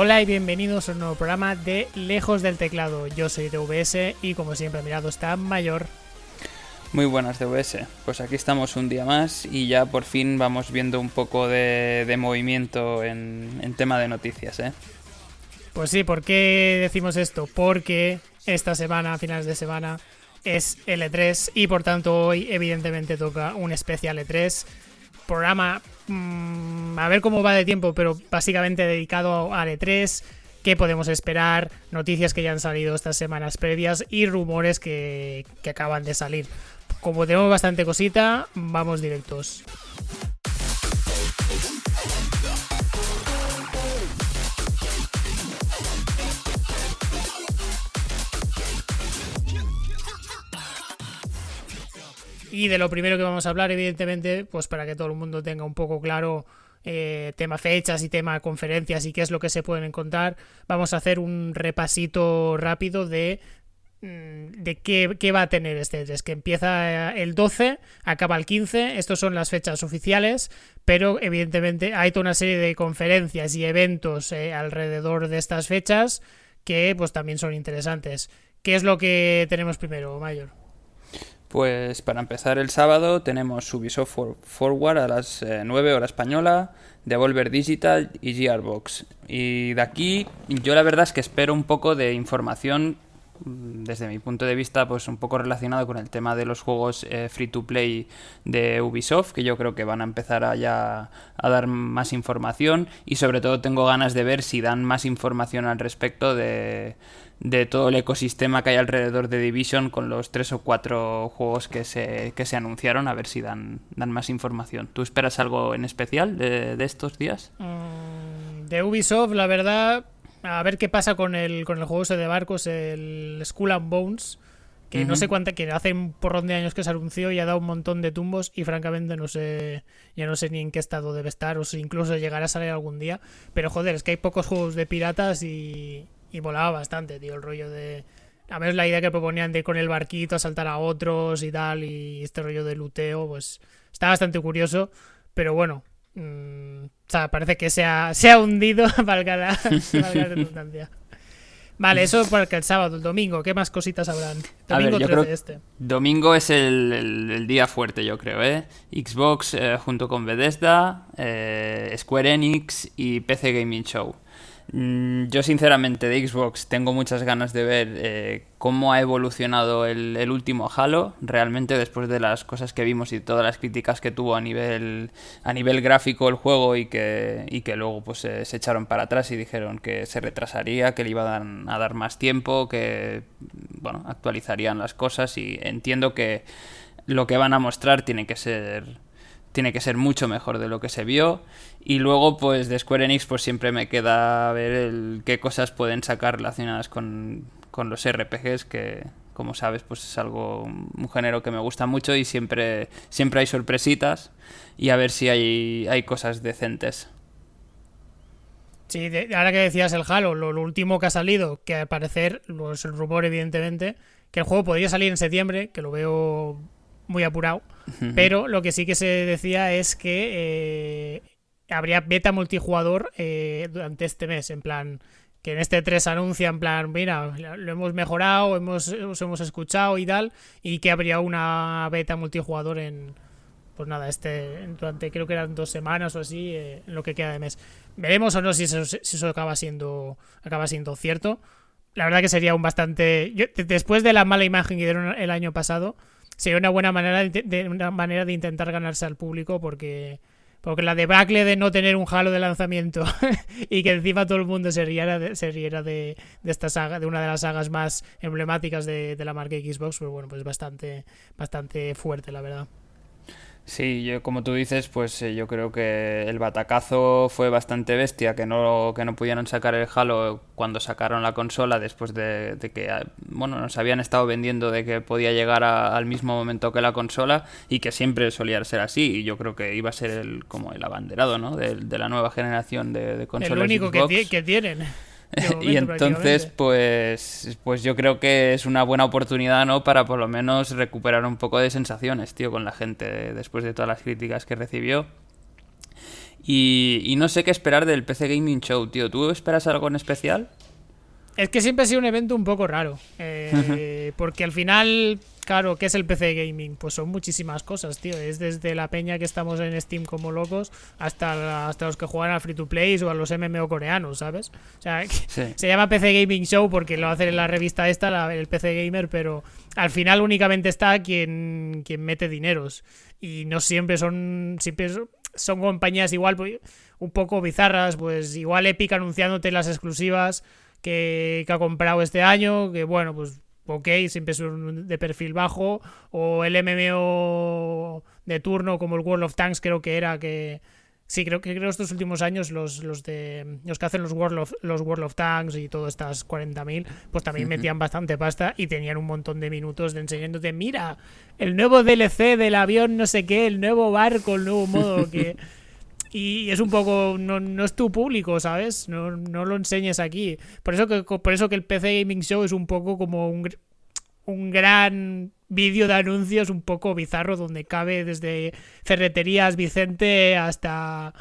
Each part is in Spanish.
Hola y bienvenidos a un nuevo programa de Lejos del Teclado. Yo soy DVS y como siempre a mi lado está Mayor. Muy buenas DVS, pues aquí estamos un día más y ya por fin vamos viendo un poco de, movimiento en, tema de noticias, ¿eh? Pues sí, ¿por qué decimos esto? Porque esta semana, a finales de semana, es L3 y por tanto hoy evidentemente toca un especial E3 programa, mm, a ver cómo va de tiempo, pero básicamente dedicado a E3, qué podemos esperar, noticias que ya han salido estas semanas previas y rumores que, que acaban de salir. Como tenemos bastante cosita, vamos directos. Y de lo primero que vamos a hablar, evidentemente, pues para que todo el mundo tenga un poco claro eh, tema fechas y tema conferencias y qué es lo que se pueden encontrar, vamos a hacer un repasito rápido de mm, de qué, va a tener este 3, que empieza el 12, acaba el 15, estos son las fechas oficiales, pero evidentemente hay toda una serie de conferencias y eventos eh, alrededor de estas fechas que pues también son interesantes. ¿Qué es lo que tenemos primero, Mayor? Pues para empezar el sábado tenemos Ubisoft Forward a las 9 eh, hora española, Devolver Digital y Gearbox. Y de aquí yo la verdad es que espero un poco de información mm, desde mi punto de vista, pues un poco relacionado con el tema de los juegos eh, free to play de Ubisoft, que yo creo que van a empezar a ya a dar más información y sobre todo tengo ganas de ver si dan más información al respecto de, de todo el ecosistema que hay alrededor de Division con los tres o cuatro juegos que se, que se anunciaron, a ver si dan, dan más información. ¿Tú esperas algo en especial de, estos días? Mm, de Ubisoft, la verdad, a ver qué pasa con el, con el juego ese de barcos, el Skull and Bones, que no sé cuánto, que hace un porrón de años que se anunció y ha dado un montón de tumbos y francamente no sé, ya no sé ni en qué estado debe estar o si incluso llegará a salir algún día. Pero joder, es que hay pocos juegos de piratas y, y volaba bastante, tío, el rollo de... A ver la idea que proponían de con el barquito a saltar a otros y tal, y este rollo de luteo, pues está bastante curioso, pero bueno, mm, o sea, parece que se ha, se ha hundido, valga la, redundancia. Vale, eso para el sábado, el domingo, ¿qué más cositas habrán? Domingo ver, este. Domingo es el, día fuerte, yo creo, ¿eh? Xbox eh, junto con Bethesda, eh, Square Enix y PC Gaming Show. Mm, yo sinceramente de Xbox tengo muchas ganas de ver eh, cómo ha evolucionado el, último Halo, realmente después de las cosas que vimos y todas las críticas que tuvo a nivel, a nivel gráfico el juego y que, y que luego pues se echaron para atrás y dijeron que se retrasaría, que le iban a dar más tiempo, que bueno, actualizarían las cosas. Y entiendo que lo que van a mostrar tiene que ser tiene que ser mucho mejor de lo que se vio. Y luego, pues de Square Enix, pues siempre me queda ver el, qué cosas pueden sacar relacionadas con, los RPGs, que como sabes, pues es algo, un género que me gusta mucho y siempre, siempre hay sorpresitas y a ver si hay, hay cosas decentes. Sí, ahora que decías el Halo, lo, último que ha salido, que al parecer, es el rumor evidentemente, que el juego podría salir en septiembre, que lo veo muy apurado. Pero lo que sí que se decía es que eh, habría beta multijugador eh, durante este mes, en plan que en este 3 anuncia en plan, mira, lo hemos mejorado, hemos, hemos escuchado y tal, y que habría una beta multijugador en, pues nada, este durante creo que eran dos semanas o así, eh, en lo que queda de mes. Veremos o no si eso, si eso acaba siendo acaba siendo cierto. La verdad que sería un bastante... después de la mala imagen que dieron el año pasado, sería una buena manera de, una manera de intentar ganarse al público porque porque la debacle de no tener un halo de lanzamiento y que encima todo el mundo se riera de, se riera de, esta saga, de una de las sagas más emblemáticas de, de la marca Xbox, pues bueno, pues bastante, bastante fuerte, la verdad. Sí, yo, como tú dices, pues eh, yo creo que el batacazo fue bastante bestia, que no, que no pudieron sacar el Halo cuando sacaron la consola después de, que, ah, bueno, nos habían estado vendiendo de que podía llegar al mismo momento que la consola y que siempre solía ser así. Y yo creo que iba a ser el, como el abanderado, ¿no? De, la nueva generación de, de consolas. El único Que, que tienen. y entonces, pues, pues yo creo que es una buena oportunidad, ¿no? Para por lo menos recuperar un poco de sensaciones, tío, con la gente después de todas las críticas que recibió. Y, no sé qué esperar del PC Gaming Show, tío. ¿Tú esperas algo en especial? Es que siempre ha sido un evento un poco raro. Eh, porque al final, claro, ¿qué es el PC Gaming? Pues son muchísimas cosas, tío. Es desde la peña que estamos en Steam como locos hasta, hasta los que juegan a Free to Play o a los MMO coreanos, ¿sabes? O sea, se llama PC Gaming Show porque lo hacen en la revista esta, el PC Gamer, pero al final únicamente está quien, quien mete dineros. Y no siempre son. Siempre son compañías igual, pues, un poco bizarras. Pues igual Epic anunciándote las exclusivas que, ha comprado este año, que bueno, pues ok, siempre es de perfil bajo, o el MMO de turno como el World of Tanks creo que era que sí, creo que creo estos últimos años los, los de los que hacen los World of los World of Tanks y todas estas 40.000, pues también metían bastante pasta y tenían un montón de minutos de enseñándote, mira, el nuevo DLC del avión no sé qué, el nuevo barco, el nuevo modo que y es un poco no, no es tu público sabes no, no, lo enseñes aquí. Por eso que por eso que el PC gaming show es un poco como un, un gran vídeo de anuncios un poco bizarro donde cabe desde ferreterías Vicente hasta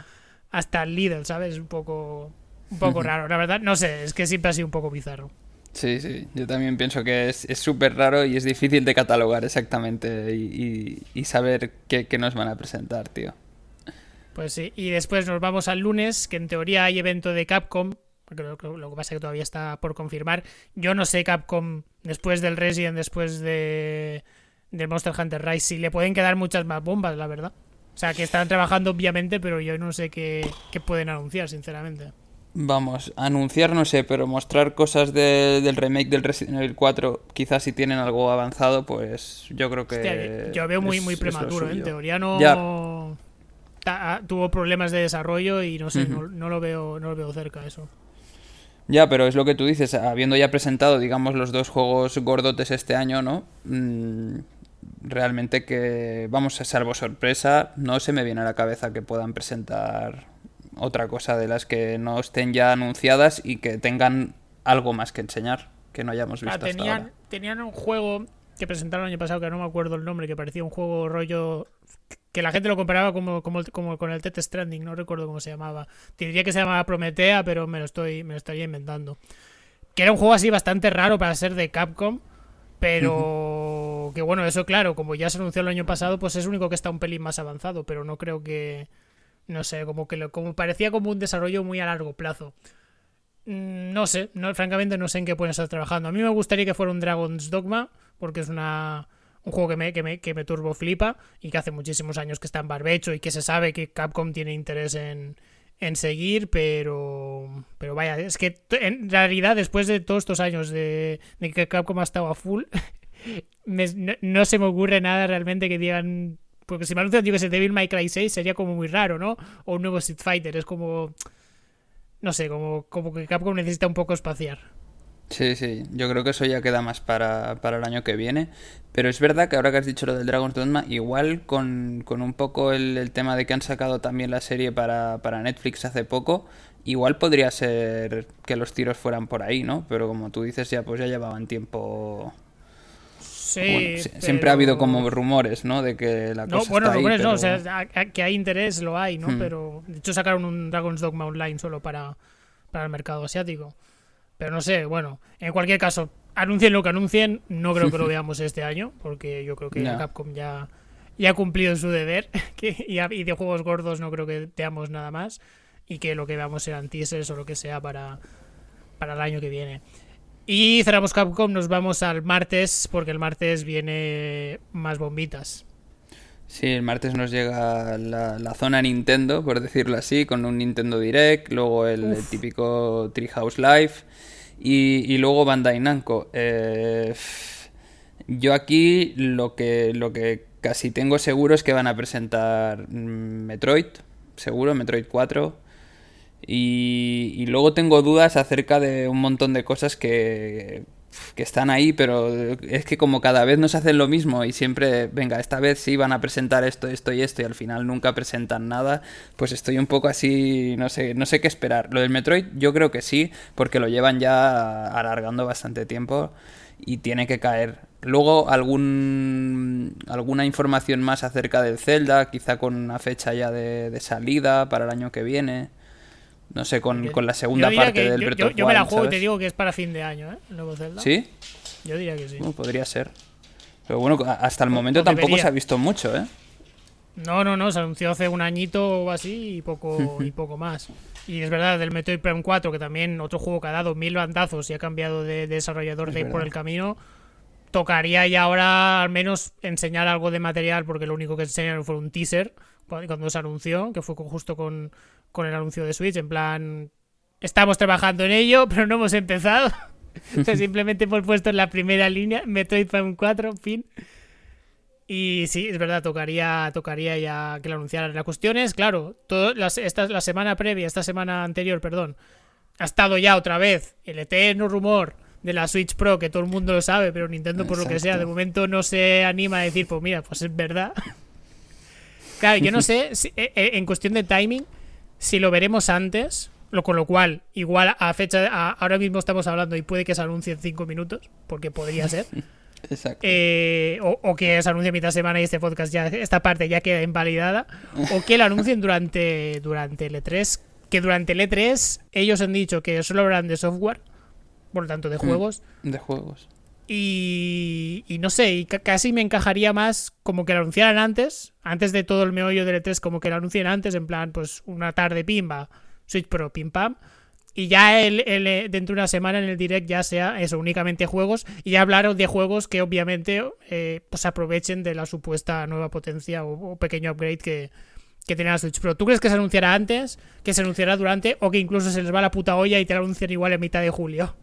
hasta el Lidl sabes un poco un poco raro. La verdad no sé es que siempre ha sido un poco bizarro. Sí, sí, yo también pienso que es súper raro y es difícil de catalogar exactamente y, y, saber qué, qué nos van a presentar, tío. Pues sí, y después nos vamos al lunes, que en teoría hay evento de Capcom, porque lo, que pasa es que todavía está por confirmar. Yo no sé Capcom, después del Resident, después de del Monster Hunter Rise, si le pueden quedar muchas más bombas, la verdad. O sea, que están trabajando obviamente, pero yo no sé qué, pueden anunciar, sinceramente. Vamos, anunciar no sé, pero mostrar cosas del remake del Resident Evil 4, quizás si tienen algo avanzado, pues yo creo que... yo veo muy, muy prematuro, ¿eh? en teoría no tuvo problemas de desarrollo y no sé, no, lo veo, no lo veo cerca eso. Ya, pero es lo que tú dices, habiendo ya presentado, digamos, los dos juegos gordotes este año, ¿no? Mm, realmente que, vamos, a salvo sorpresa, no se me viene a la cabeza que puedan presentar otra cosa de las que no estén ya anunciadas y que tengan algo más que enseñar que no hayamos visto tenían, hasta ahora. Tenían un juego que presentaron el año pasado que no me acuerdo el nombre, que parecía un juego rollo que la gente lo comparaba como, como, como con el Tet Stranding, no recuerdo cómo se llamaba. Diría que se llamaba Prometea, pero me lo estoy me lo estaría inventando. Que era un juego así bastante raro para ser de Capcom, pero que bueno, eso claro, como ya se anunció el año pasado, pues es único que está un pelín más avanzado, pero no creo que no sé, como que lo, como parecía como un desarrollo muy a largo plazo. Mm, no sé, no, francamente no sé en qué pueden estar trabajando. A mí me gustaría que fuera un Dragon's Dogma, porque es una un juego que me, que me, que me turbo flipa y que hace muchísimos años que está en barbecho y que se sabe que Capcom tiene interés en, en seguir, pero pero vaya, es que en realidad después de todos estos años de, que Capcom ha estado a full, no, se me ocurre nada realmente que digan, porque si me anuncian digo que ese Devil May Cry 6 sería como muy raro, ¿no? O un nuevo Street Fighter, es como no sé, como, como que Capcom necesita un poco espaciar. Sí, sí, yo creo que eso ya queda más para, para, el año que viene. Pero es verdad que ahora que has dicho lo del Dragon's Dogma, igual con, con un poco el, tema de que han sacado también la serie para, para Netflix hace poco, igual podría ser que los tiros fueran por ahí, ¿no? Pero como tú dices, ya pues ya llevaban tiempo. Sí, siempre ha habido como rumores, ¿no? De que la cosa no, bueno, rumores no, o sea, que hay interés lo hay, ¿no? Hmm. Pero de hecho sacaron un Dragon's Dogma online solo para, para el mercado asiático. Pero no sé, bueno, en cualquier caso, anuncien lo que anuncien, no creo que lo veamos este año, porque yo creo que Capcom ya, ya ha cumplido su deber que, y, de juegos gordos no creo que veamos nada más y que lo que veamos serán teasers o lo que sea para, para el año que viene. Y cerramos Capcom, nos vamos al martes, porque el martes viene más bombitas. Sí, el martes nos llega la, zona Nintendo, por decirlo así, con un Nintendo Direct, luego el, típico Treehouse Live y, y, luego Bandai Namco. Eh, yo aquí lo que, lo que casi tengo seguro es que van a presentar Metroid, seguro, Metroid 4. Y, y luego tengo dudas acerca de un montón de cosas que que están ahí, pero es que como cada vez nos hacen lo mismo y siempre, venga, esta vez sí van a presentar esto, esto y esto y al final nunca presentan nada, pues estoy un poco así, no sé, no sé qué esperar. Lo del Metroid yo creo que sí, porque lo llevan ya alargando bastante tiempo y tiene que caer. Luego algún, alguna información más acerca del Zelda, quizá con una fecha ya de, salida para el año que viene. No sé, con, la segunda parte del Breath yo, yo, me la juego y te digo que es para fin de año, ¿eh? Nuevo Zelda. ¿Sí? Yo diría que sí. podría ser. Pero bueno, hasta el momento tampoco se ha visto mucho, ¿eh? No, no, no, se anunció hace un añito o así y poco, y poco más. Y es verdad, del Metroid Prime 4, que también otro juego que ha dado mil bandazos y ha cambiado de, desarrollador de por el camino, tocaría ya ahora al menos enseñar algo de material, porque lo único que enseñaron fue un teaser cuando se anunció, que fue justo con, con el anuncio de Switch, en plan, estamos trabajando en ello, pero no hemos empezado. simplemente hemos puesto en la primera línea Metroid Prime 4, fin. Y sí, es verdad, tocaría, tocaría ya que lo anunciaran. La cuestión es, claro, todo, esta, la semana previa, esta semana anterior, perdón, ha estado ya otra vez el eterno rumor de la Switch Pro, que todo el mundo lo sabe, pero Nintendo, por lo que sea, de momento no se anima a decir, pues mira, pues es verdad. claro, yo no sé, eh, eh, en cuestión de timing, si lo veremos antes, lo, con lo cual, igual a fecha, ahora mismo estamos hablando y puede que se anuncie en 5 minutos, porque podría ser. Exacto. Eh, o, que se anuncie mitad semana y este podcast ya, esta parte ya queda invalidada. o que lo anuncien durante, durante el E3. Que durante el E3 ellos han dicho que solo hablarán de software, por lo tanto de mm, juegos. de juegos. Y, y, no sé, y casi me encajaría más como que lo anunciaran antes, antes de todo el meollo del E3, como que lo anuncien antes, en plan, pues una tarde pimba, Switch Pro pim pam y ya el, eh, dentro de una semana en el direct ya sea eso, únicamente juegos, y ya hablaron de juegos que obviamente eh, pues aprovechen de la supuesta nueva potencia o, pequeño upgrade que, que tiene la Switch Pro. ¿Tú crees que se anunciará antes, que se anunciará durante, o que incluso se les va la puta olla y te lo anuncian igual en mitad de julio?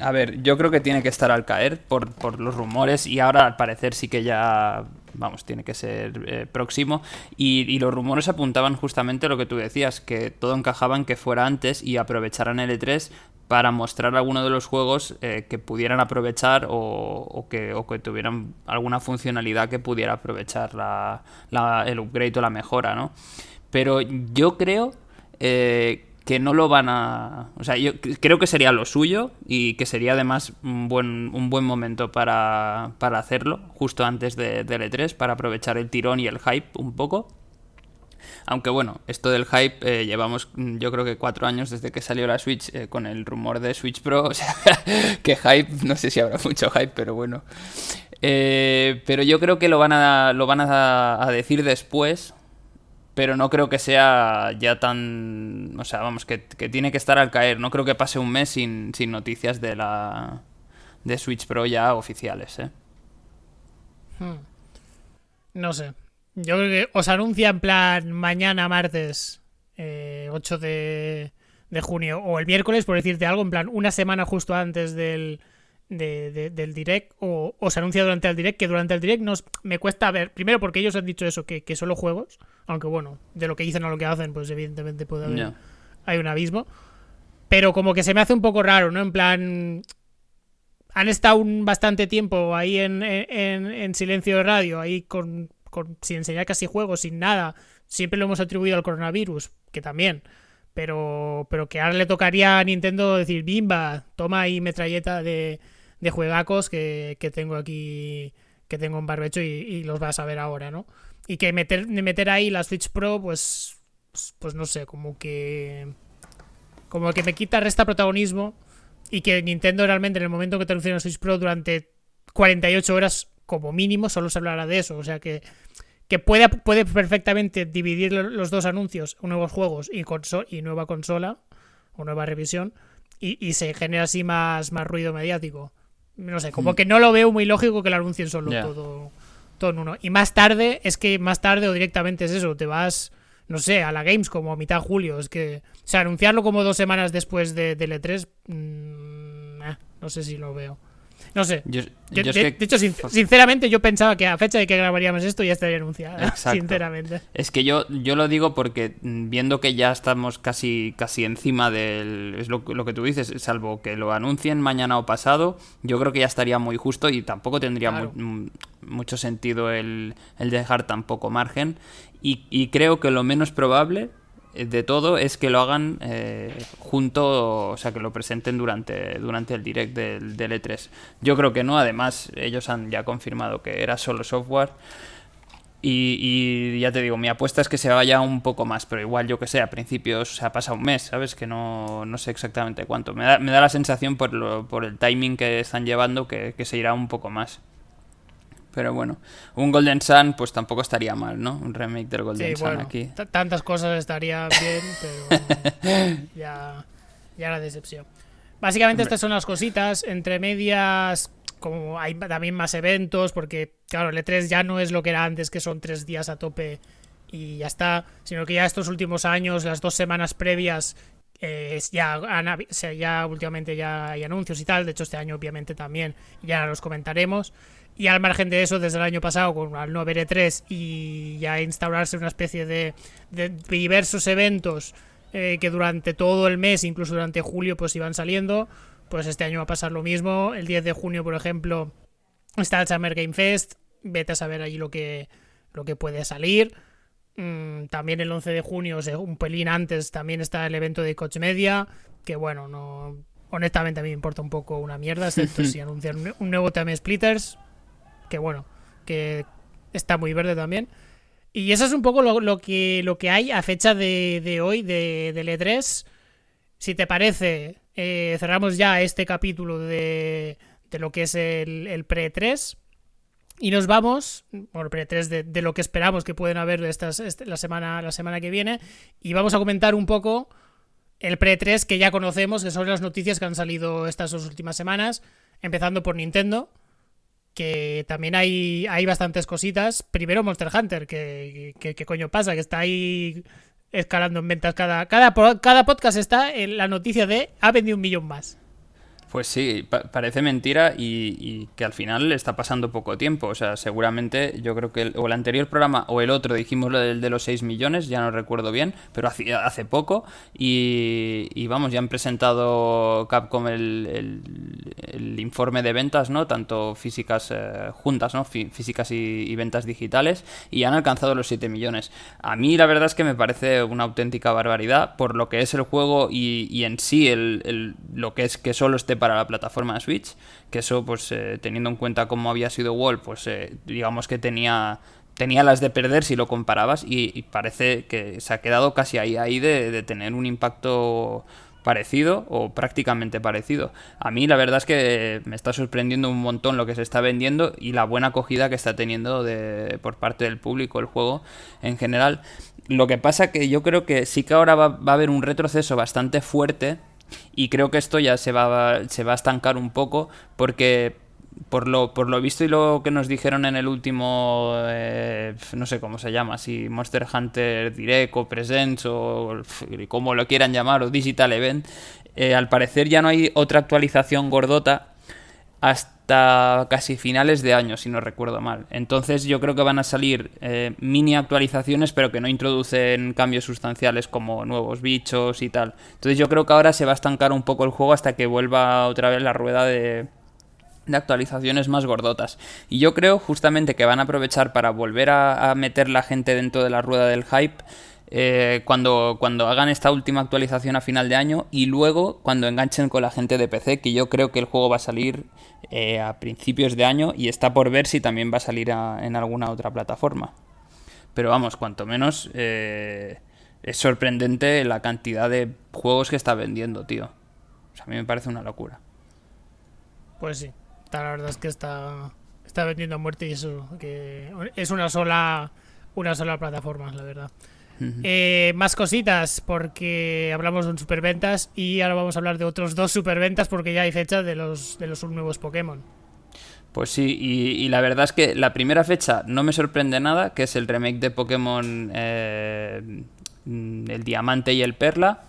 A ver, yo creo que tiene que estar al caer por, por los rumores y ahora al parecer sí que ya vamos, tiene que ser eh, próximo. Y, los rumores apuntaban justamente lo que tú decías, que todo encajaba en que fuera antes y aprovecharan el E3 para mostrar alguno de los juegos eh, que pudieran aprovechar o, que, tuvieran alguna funcionalidad que pudiera aprovechar la, el upgrade o la mejora, ¿no? Pero yo creo eh, que no lo van a... O sea, yo creo que sería lo suyo y que sería además un buen, un buen momento para, para hacerlo, justo antes de, del E3, para aprovechar el tirón y el hype un poco. Aunque bueno, esto del hype eh, llevamos yo creo que cuatro años desde que salió la Switch eh, con el rumor de Switch Pro. O sea, que hype, no sé si habrá mucho hype, pero bueno. Eh, pero yo creo que lo van a, lo van a, a decir después, pero no creo que sea ya tan... O sea, vamos, que, tiene que estar al caer. No creo que pase un mes sin, noticias de la de Switch Pro ya oficiales, ¿eh? Hmm. No sé. Yo creo que os anuncia en plan mañana, martes, 8 eh, de, junio, o el miércoles, por decirte algo, en plan una semana justo antes del, del direct, o, se anuncia durante el direct, que durante el direct nos, me cuesta ver, primero porque ellos han dicho eso, que, que solo juegos, aunque bueno, de lo que dicen a lo que hacen, pues evidentemente puede haber. Hay un abismo. Pero como que se me hace un poco raro, ¿no? En plan. Han estado un bastante tiempo ahí en, en, silencio de radio, ahí con, sin enseñar casi juegos, sin nada. Siempre lo hemos atribuido al coronavirus, que también. Pero, pero que ahora le tocaría a Nintendo decir, bimba, toma ahí metralleta de, de juegacos que, que tengo aquí, que tengo en barbecho y, los vas a ver ahora, ¿no? Y que meter, meter ahí la Switch Pro, pues, pues no sé, como que... Como que me quita, resta protagonismo y que Nintendo realmente en el momento que te anunciaron Switch Pro durante 48 horas como mínimo solo se hablará de eso. O sea que, que puede, puede perfectamente dividir los dos anuncios, nuevos juegos y, y nueva consola o nueva revisión y, y, se genera así más, más ruido mediático. No sé, como hmm. que no lo veo muy lógico que lo anuncien solo todo todo en uno. Y más tarde, es que más tarde o directamente es eso, te vas, no sé, a la Games como a mitad de julio. Es que, o sea, anunciarlo como dos semanas después de, de E3, mm, no sé si lo veo. No sé. de, hecho, sinceramente, yo pensaba que a fecha de que grabaríamos esto ya estaría anunciada. Sinceramente. Es que yo, yo lo digo porque mm, viendo que ya estamos casi, casi encima del. Es lo, que tú dices, salvo que lo anuncien mañana o pasado, yo creo que ya estaría muy justo y tampoco tendría mm, mucho sentido el, el dejar tan poco margen. Y, y creo que lo menos probable de todo es que lo hagan eh, junto, o sea, que lo presenten durante, durante el direct del, del, E3. Yo creo que no, además ellos han ya confirmado que era solo software. Y, ya te digo, mi apuesta es que se vaya un poco más, pero igual yo que sé, a principios se ha pasado un mes, ¿sabes? Que no, no sé exactamente cuánto. Me da, me da la sensación por, lo, por el timing que están llevando que, que se irá un poco más. Pero bueno, un Golden Sun pues tampoco estaría mal, ¿no? Un remake del Golden Sun aquí. Tantas cosas estarían bien, pero ya, ya la decepción. Básicamente estas son las cositas. Entre medias, como hay también más eventos, porque claro, el E3 ya no es lo que era antes, que son tres días a tope y ya está, sino que ya estos últimos años, las dos semanas previas, eh, ya, ya últimamente ya hay anuncios y tal. De hecho, este año obviamente también, ya los comentaremos. Y al margen de eso, desde el año pasado, con al no haber E3 y ya instaurarse una especie de, diversos eventos eh, que durante todo el mes, incluso durante julio, pues iban saliendo, pues este año va a pasar lo mismo. El 10 de junio, por ejemplo, está el Summer Game Fest. Vete a saber allí lo que, lo que puede salir. Mm, también el 11 de junio, o un pelín antes, también está el evento de Coach Media, que bueno, no honestamente a mí me importa un poco una mierda, excepto si anuncian un nuevo Time Splitters, que bueno, que está muy verde también. Y eso es un poco lo, que, lo que hay a fecha de, hoy de, de E3. Si te parece, eh, cerramos ya este capítulo de, de lo que es el, el pre-3. Y nos vamos, bueno, pre-3 de, lo que esperamos que pueden haber estas, este, la, semana, la semana que viene. Y vamos a comentar un poco el pre-3 que ya conocemos, que son las noticias que han salido estas dos últimas semanas. Empezando por Nintendo que también hay, hay bastantes cositas. Primero Monster Hunter, que, que, coño pasa, que está ahí escalando en ventas cada, cada, cada podcast está en la noticia de ha vendido un millón más. Pues sí, parece mentira y, que al final le está pasando poco tiempo. O sea, seguramente yo creo que el, o el anterior programa o el otro dijimos lo del de los 6 millones, ya no recuerdo bien, pero hace, hace poco. Y, vamos, ya han presentado Capcom el, el, informe de ventas, ¿no? Tanto físicas eh, juntas, ¿no? físicas y, ventas digitales, y han alcanzado los 7 millones. A mí la verdad es que me parece una auténtica barbaridad por lo que es el juego y, en sí lo que es que solo esté para la plataforma Switch, que eso, pues eh, teniendo en cuenta cómo había sido Wall, pues eh, digamos que tenía tenía las de perder si lo comparabas y, parece que se ha quedado casi ahí, ahí de, tener un impacto parecido o prácticamente parecido. A mí la verdad es que me está sorprendiendo un montón lo que se está vendiendo y la buena acogida que está teniendo de, por parte del público el juego en general. Lo que pasa que yo creo que sí que ahora va, va a haber un retroceso bastante fuerte y creo que esto ya se va, se va a estancar un poco porque por lo, por lo visto y lo que nos dijeron en el último, eh, no sé cómo se llama, si Monster Hunter Direct o Presents o como lo quieran llamar, o Digital Event, eh, al parecer ya no hay otra actualización gordota hasta casi finales de año, si no recuerdo mal. Entonces yo creo que van a salir eh, mini actualizaciones, pero que no introducen cambios sustanciales como nuevos bichos y tal. Entonces yo creo que ahora se va a estancar un poco el juego hasta que vuelva otra vez la rueda de, de actualizaciones más gordotas. Y yo creo justamente que van a aprovechar para volver a, a meter la gente dentro de la rueda del hype eh, cuando, cuando hagan esta última actualización a final de año y luego cuando enganchen con la gente de PC, que yo creo que el juego va a salir eh, a principios de año y está por ver si también va a salir en alguna otra plataforma. Pero vamos, cuanto menos eh, es sorprendente la cantidad de juegos que está vendiendo, tío. O sea, a mí me parece una locura. Pues sí, la verdad es que está, está vendiendo a muerte y eso, que es una sola, una sola plataforma, la verdad. Eh, más cositas, porque hablamos de un superventas y ahora vamos a hablar de otros dos superventas porque ya hay fecha de los, de los nuevos Pokémon. Pues sí, y, la verdad es que la primera fecha no me sorprende nada, que es el remake de Pokémon eh, El Diamante y el Perla,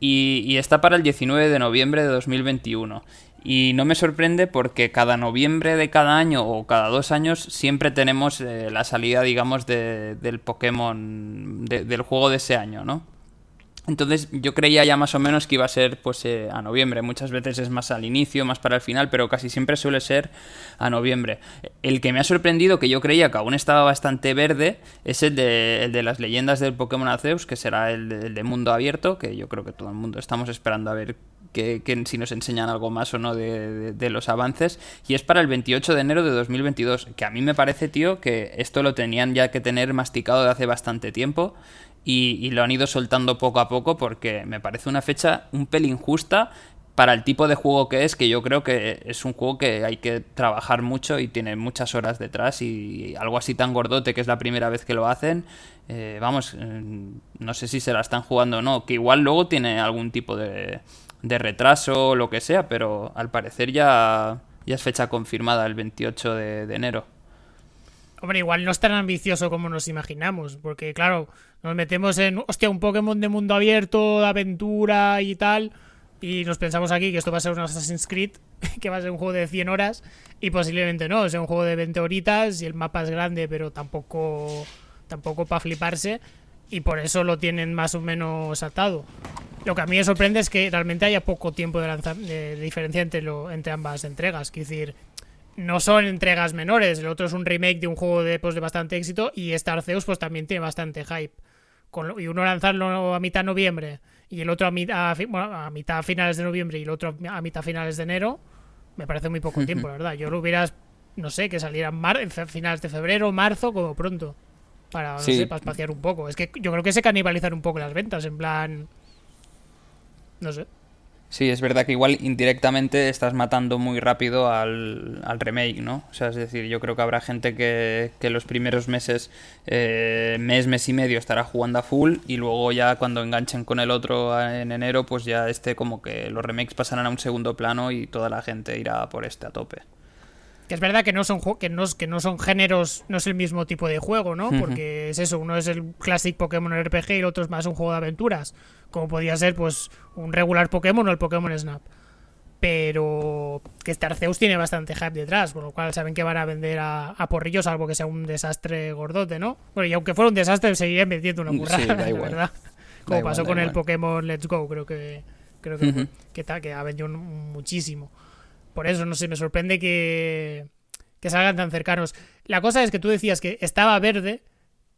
y, y, está para el 19 de noviembre de 2021. Y no me sorprende porque cada noviembre de cada año o cada dos años siempre tenemos eh, la salida, digamos, de, del Pokémon, del juego de ese año, ¿no? Entonces yo creía ya más o menos que iba a ser pues eh, a noviembre. Muchas veces es más al inicio, más para el final, pero casi siempre suele ser a noviembre. El que me ha sorprendido, que yo creía que aún estaba bastante verde, es el de, las leyendas del Pokémon Arceus, que será el de, mundo abierto, que yo creo que todo el mundo estamos esperando a ver que, si nos enseñan algo más o no de, los avances. Y es para el 28 de enero de 2022, que a mí me parece, tío, que esto lo tenían ya que tener masticado de hace bastante tiempo y, lo han ido soltando poco a poco porque me parece una fecha un pelín justa para el tipo de juego que es, que yo creo que es un juego que hay que trabajar mucho y tiene muchas horas detrás y algo así tan gordote que es la primera vez que lo hacen, eh, vamos, eh, no sé si se la están jugando o no, que igual luego tiene algún tipo de, de retraso o lo que sea, pero al parecer ya, ya es fecha confirmada el 28 de enero. Hombre, igual no es tan ambicioso como nos imaginamos, porque claro, nos metemos en, hostia, un Pokémon de mundo abierto, de aventura y tal, y nos pensamos aquí que esto va a ser un Assassin's Creed, que va a ser un juego de 100 horas, y posiblemente no, sea un juego de 20 horitas y el mapa es grande, pero tampoco, tampoco para fliparse, y por eso lo tienen más o menos atado. Lo que a mí me sorprende es que realmente haya poco tiempo de, de diferencia entre, lo, entre ambas entregas, es decir no son entregas menores. El otro es un remake de un juego de, pues, de bastante éxito y este Arceus pues también tiene bastante hype. Con, y uno lanzarlo a mitad de noviembre y el otro a, mitad, a mitad finales de noviembre y el otro a mitad finales de enero, me parece muy poco tiempo, la verdad. Yo lo hubieras, no sé, que saliera en finales de febrero, marzo, como pronto. Para, no sé, para espaciar un poco. Es que yo creo que se canibalizan un poco las ventas, en plan... No sé. Sí, es verdad que igual indirectamente estás matando muy rápido al, remake, ¿no? O sea, es decir, yo creo que habrá gente que, que los primeros meses, eh, mes, mes y medio estará jugando a full y luego ya cuando enganchen con el otro en enero, pues ya este como que los remakes pasarán a un segundo plano y toda la gente irá por este a tope. Que es verdad que no son que no, que no son géneros, no es el mismo tipo de juego, ¿no? Porque es eso, uno es el Classic Pokémon RPG y el otro es más un juego de aventuras como podía ser pues un regular Pokémon o el Pokémon Snap. Pero que este Arceus tiene bastante hype detrás, con lo cual saben que van a vender a, porrillos, salvo que sea un desastre gordote, ¿no? Bueno, y aunque fuera un desastre, seguirían vendiendo una burrada, verdad. Como pasó con el Pokémon Let's Go, creo que creo que, que, ha vendido muchísimo. Por eso, no sé, me sorprende que, que salgan tan cercanos. La cosa es que tú decías que estaba verde,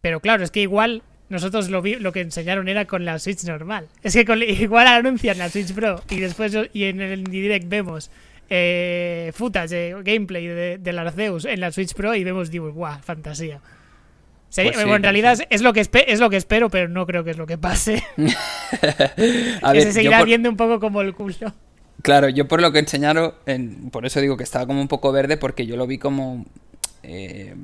pero claro, es que igual nosotros lo, vi, lo que enseñaron era con la Switch normal. Es que igual anuncian la Switch Pro y después y en el direct vemos eh, footage, gameplay de, del Arceus en la Switch Pro y vemos, digo, guau, fantasía. Pues en realidad es lo, que es lo que espero, pero no creo que es lo que pase. que se seguirá viendo un poco como el culo. Claro, yo por lo que enseñaron, por eso digo que estaba como un poco verde, porque yo lo vi como eh,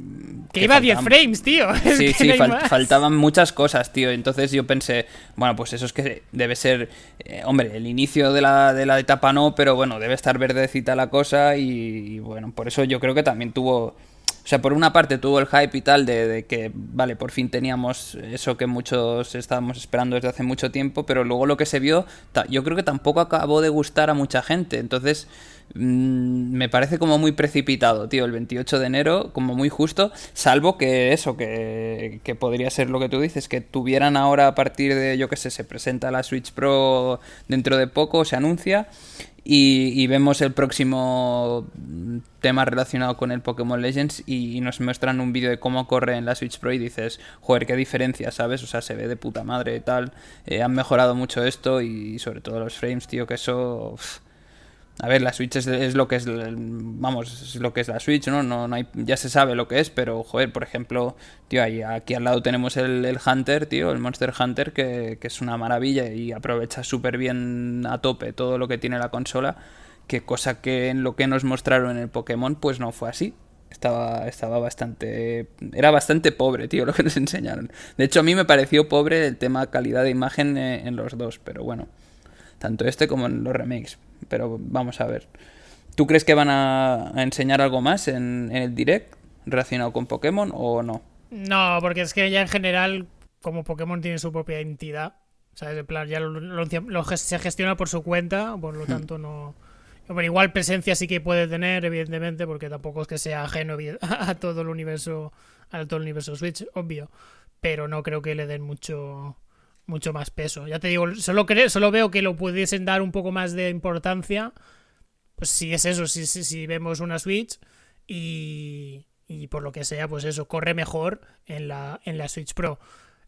que, iba a 10 frames, tío. Sí, sí, faltaban muchas cosas, tío. Entonces yo pensé, bueno, pues eso es que debe ser, eh, hombre, el inicio de la, de la etapa no, pero bueno, debe estar verdecita la cosa y, bueno, por eso yo creo que también tuvo... O sea, por una parte tuvo el hype y tal de, de, que, vale, por fin teníamos eso que muchos estábamos esperando desde hace mucho tiempo, pero luego lo que se vio, yo creo que tampoco acabó de gustar a mucha gente. Entonces, Mm, me parece como muy precipitado, tío, el 28 de enero, como muy justo, salvo que eso, que, que, podría ser lo que tú dices, que tuvieran ahora a partir de, yo qué sé, se presenta la Switch Pro dentro de poco, se anuncia, y, vemos el próximo tema relacionado con el Pokémon Legends y, nos muestran un vídeo de cómo corre en la Switch Pro y dices, joder, qué diferencia, ¿sabes? O sea, se ve de puta madre y tal, eh, han mejorado mucho esto y sobre todo los frames, tío, que eso... A ver, la Switch es, lo que es, vamos, es lo que es la Switch, ¿no? no, hay, ya se sabe lo que es, pero, joder, por ejemplo, tío, aquí al lado tenemos el, Hunter, tío, el Monster Hunter, que, es una maravilla y aprovecha súper bien a tope todo lo que tiene la consola, que cosa que en lo que nos mostraron en el Pokémon, pues no fue así. Estaba, estaba bastante... Era bastante pobre, tío, lo que nos enseñaron. De hecho, a mí me pareció pobre el tema calidad de imagen eh, en los dos, pero bueno tanto este como en los remakes. Pero vamos a ver. ¿Tú crees que van a, enseñar algo más en, el direct relacionado con Pokémon o no? No, porque es que ya en general, como Pokémon tiene su propia entidad, ¿sabes? En plan, ya lo, se gestiona por su cuenta, por lo hmm. tanto no... Bueno, igual presencia sí que puede tener, evidentemente, porque tampoco es que sea ajeno a todo el universo, a todo el universo Switch, obvio. Pero no creo que le den mucho mucho más peso. Ya te digo, solo, creo, solo veo que lo pudiesen dar un poco más de importancia. Pues si es eso, si, si, vemos una Switch y, y por lo que sea, pues eso, corre mejor en la, en la Switch Pro.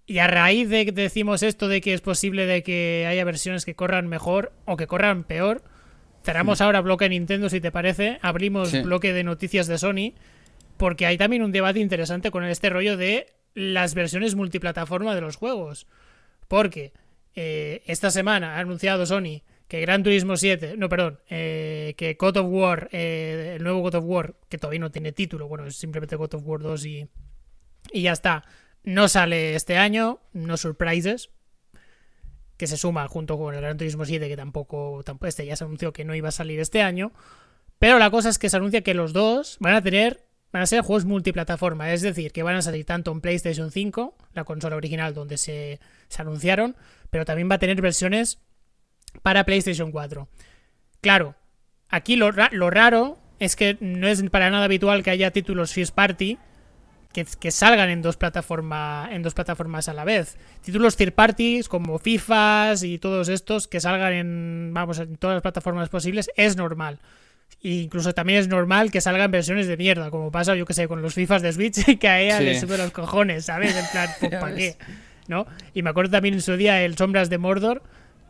Y a raíz de que decimos esto de que es posible de que haya versiones que corran mejor o que corran peor, cerramos ahora bloque Nintendo si te parece, abrimos bloque de noticias de Sony, porque hay también un debate interesante con este rollo de las versiones multiplataforma de los juegos. Porque eh, esta semana ha anunciado Sony que Gran Turismo 7, no, perdón, eh, que God of War, eh, el nuevo God of War, que todavía no tiene título, bueno, es simplemente God of War 2 y, y ya está, no sale este año, no surprises, que se suma junto con el Gran Turismo 7, que tampoco, tampoco, este ya se anunció que no iba a salir este año, pero la cosa es que se anuncia que los dos van a tener van a ser juegos multiplataforma, es decir, que van a salir tanto en PlayStation 5, la consola original donde se, anunciaron, pero también va a tener versiones para PlayStation 4. Claro, aquí lo, raro es que no es para nada habitual que haya títulos first party que, salgan en dos, plataformas en dos plataformas a la vez. Títulos third parties como FIFAs y todos estos que salgan en, vamos, en todas las plataformas posibles es normal incluso también es normal que salgan versiones de mierda, como pasa, yo que sé, con los FIFAs de Switch, que a ella le sube los cojones, ¿sabes? En plan, ¿para qué? ¿No? Y me acuerdo también en su día el Sombras de Mordor,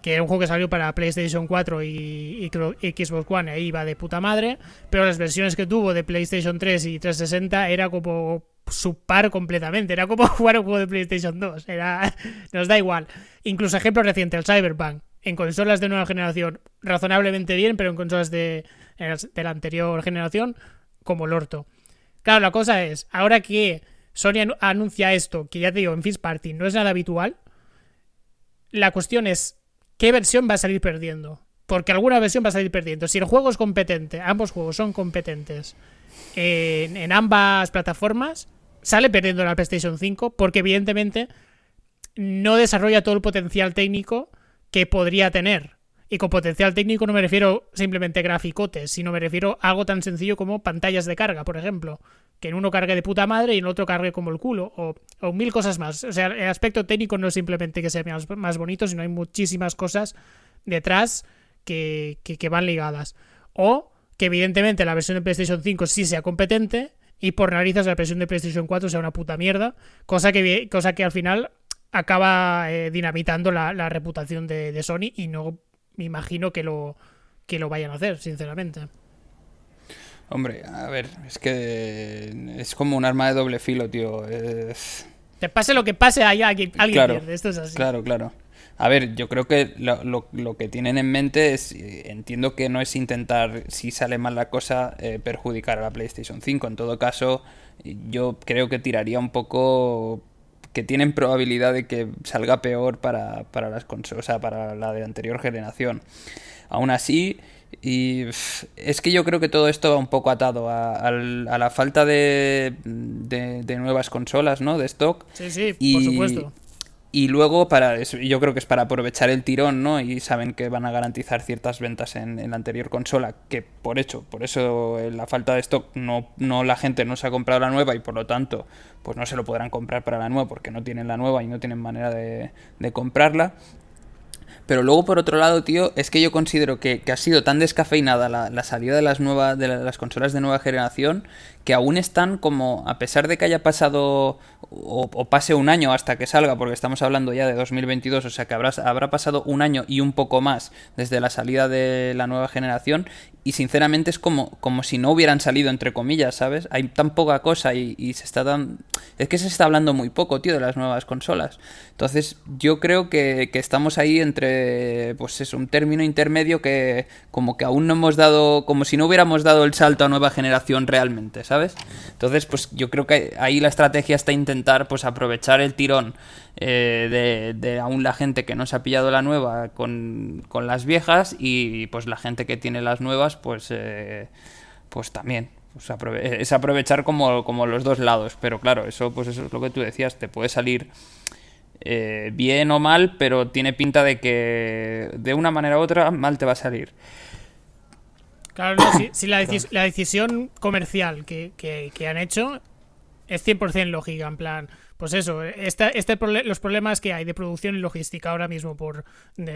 que era un juego que salió para PlayStation 4 y, Xbox One, ahí iba de puta madre, pero las versiones que tuvo de PlayStation 3 y 360 era como subpar completamente, era como jugar un juego de PlayStation 2, era nos da igual. Incluso ejemplo reciente, el Cyberpunk, en consolas de nueva generación, razonablemente bien, pero en consolas de de la anterior generación como el orto. Claro, la cosa es, ahora que Sony anuncia esto, que ya te digo, en Fist Party no es nada habitual, la cuestión es, ¿qué versión va a salir perdiendo? Porque alguna versión va a salir perdiendo. Si el juego es competente, ambos juegos son competentes en, en ambas plataformas, sale perdiendo la PlayStation 5 porque evidentemente no desarrolla todo el potencial técnico que podría tener. Y con potencial técnico no me refiero simplemente graficotes, sino me refiero a algo tan sencillo como pantallas de carga, por ejemplo. Que en uno cargue de puta madre y en otro cargue como el culo. O, mil cosas más. O sea, el aspecto técnico no es simplemente que sea más, bonito, sino hay muchísimas cosas detrás que, que, van ligadas. O que evidentemente la versión de PlayStation 5 sí sea competente y por narices la versión de PlayStation 4 sea una puta mierda. Cosa que, cosa que al final acaba eh, dinamitando la, reputación de, de, Sony y no me imagino que lo, que lo vayan a hacer, sinceramente. Hombre, a ver, es que es como un arma de doble filo, tío. Te pase lo que pase, hay alguien, alguien pierde. Esto es así. Claro, claro. A ver, yo creo que lo, lo, que tienen en mente es, entiendo que no es intentar, si sale mal la cosa, eh, perjudicar a la PlayStation 5. En todo caso, yo creo que tiraría un poco que tienen probabilidad de que salga peor para, para las consolas, o sea, para la de anterior generación. Aún así, y es que yo creo que todo esto va un poco atado a, la falta de, de, nuevas consolas, ¿no? De stock. Sí, sí, por supuesto. Y luego, para yo creo que es para aprovechar el tirón, ¿no? Y saben que van a garantizar ciertas ventas en, la anterior consola, que por hecho, por eso eh, la falta de stock, no, no la gente no se ha comprado la nueva y por lo tanto, pues no se lo podrán comprar para la nueva porque no tienen la nueva y no tienen manera de, de comprarla. Pero luego, por otro lado, tío, es que yo considero que, ha sido tan descafeinada la, salida de las nuevas, de las consolas de nueva generación, que aún están como, a pesar de que haya pasado o, pase un año hasta que salga, porque estamos hablando ya de 2022, o sea que habrá, habrá pasado un año y un poco más desde la salida de la nueva generación, y sinceramente es como, como si no hubieran salido, entre comillas, ¿sabes? Hay tan poca cosa y, se está dando... Es que se está hablando muy poco, tío, de las nuevas consolas. Entonces, yo creo que, que estamos ahí entre, pues es un término intermedio que como que aún no hemos dado, como si no hubiéramos dado el salto a nueva generación realmente, ¿sabes? Entonces, pues yo creo que ahí la estrategia está intentar, pues aprovechar el tirón eh, de, aún la gente que no se ha pillado la nueva con, las viejas y pues la gente que tiene las nuevas pues eh, pues también pues es aprovechar como, como, los dos lados. Pero claro eso pues eso es lo que tú decías te puede salir eh, bien o mal pero tiene pinta de que de una manera u otra mal te va a salir Claro, si, la, decisión comercial que, que, han hecho es 100% lógica, en plan, pues eso, este, este los problemas que hay de producción y logística ahora mismo por,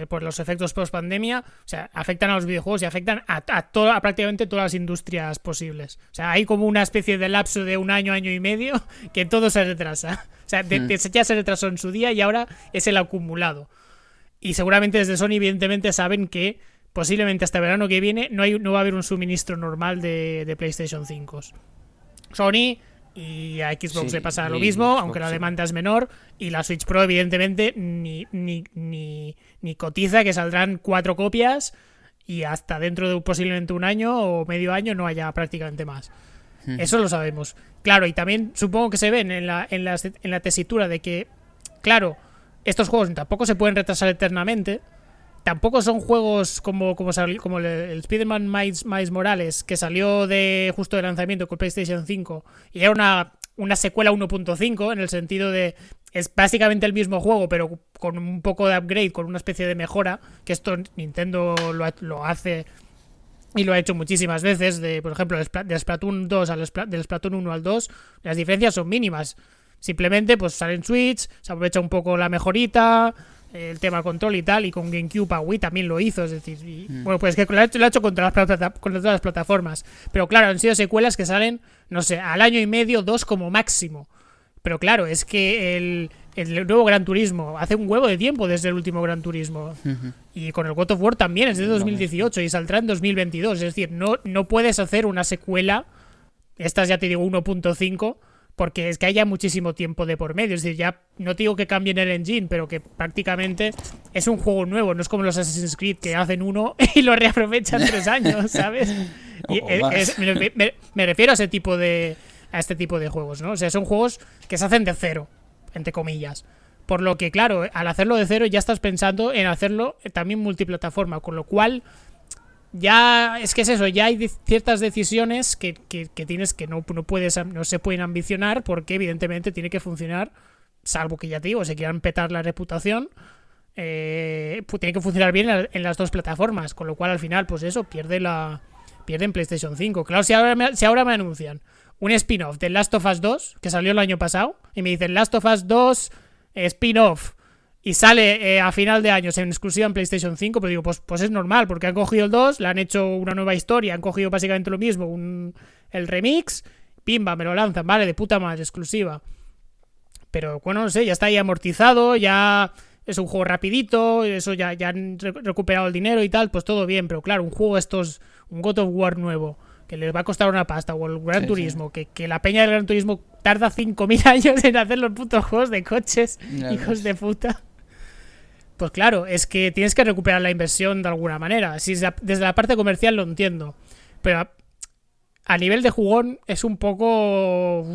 por los efectos post pandemia, o sea, afectan a los videojuegos y afectan a, a, prácticamente todas las industrias posibles. O sea, hay como una especie de lapso de un año, año y medio que todo se retrasa. O sea, mm. ya se retrasó en su día y ahora es el acumulado. Y seguramente desde Sony, evidentemente, saben que posiblemente hasta verano que viene no, hay, no va a haber un suministro normal de, de PlayStation 5. Sony y a Xbox le pasa lo mismo, aunque la demanda es menor. Y la Switch Pro, evidentemente, ni, ni, ni, ni, cotiza que saldrán cuatro copias y hasta dentro de posiblemente un año o medio año no haya prácticamente más. Hmm. Eso lo sabemos. Claro, y también supongo que se ven en la, en, la, en la tesitura de que, claro, estos juegos tampoco se pueden retrasar eternamente tampoco son juegos como, como, como el, Spider-Man Miles, Morales, que salió de justo de lanzamiento con PlayStation 5 y era una, una secuela 1.5 en el sentido de es básicamente el mismo juego, pero con un poco de upgrade, con una especie de mejora, que esto Nintendo lo, lo hace y lo ha hecho muchísimas veces, de por ejemplo, del Splatoon 2 al del Splatoon 1 al 2, las diferencias son mínimas. Simplemente pues sale en Switch, se aprovecha un poco la mejorita, el tema control y tal, y con GameCube a Wii también lo hizo, es decir, mm. bueno, pues que lo ha hecho, lo ha hecho contra, las todas las plataformas, pero claro, han sido secuelas que salen, no sé, al año y medio, dos como máximo, pero claro, es que el, el nuevo Gran Turismo hace un huevo de tiempo desde el último Gran Turismo, y con el God of War también es de 2018 y saldrá en 2022, es decir, no, no puedes hacer una secuela, estas ya te digo 1.5, porque es que haya muchísimo tiempo de por medio. Es decir, ya no digo que cambien el engine, pero que prácticamente es un juego nuevo, no es como los Assassin's Creed que hacen uno y lo reaprovechan tres años, ¿sabes? Y me, refiero a ese tipo de a este tipo de juegos, ¿no? O sea, son juegos que se hacen de cero, entre comillas. Por lo que, claro, al hacerlo de cero ya estás pensando en hacerlo también multiplataforma, con lo cual ya es que es eso, ya hay ciertas decisiones que, tienes que no, no, puedes, no se pueden ambicionar porque evidentemente tiene que funcionar, salvo que ya te digo, se quieran petar la reputación, eh, pues tiene que funcionar bien en las dos plataformas, con lo cual al final, pues eso, pierde la pierde en PlayStation 5. Claro, si ahora me, si ahora me anuncian un spin-off de Last of Us 2, que salió el año pasado, y me dicen Last of Us 2 spin-off y sale eh, a final de años en exclusiva en PlayStation 5, pero digo, pues, pues es normal, porque han cogido el 2, le han hecho una nueva historia, han cogido básicamente lo mismo, un, el remix, pimba, me lo lanzan, vale, de puta madre, exclusiva. Pero bueno, no sé, ya está ahí amortizado, ya es un juego rapidito, eso ya, ya han recuperado el dinero y tal, pues todo bien, pero claro, un juego estos, un God of War nuevo, que les va a costar una pasta, o el Gran Turismo, Que, que, la peña del Gran Turismo tarda 5.000 años en hacer los putos juegos de coches, hijos de puta. Pues claro, es que tienes que recuperar la inversión de alguna manera. Si desde la parte comercial lo entiendo. Pero a, nivel de jugón es un poco...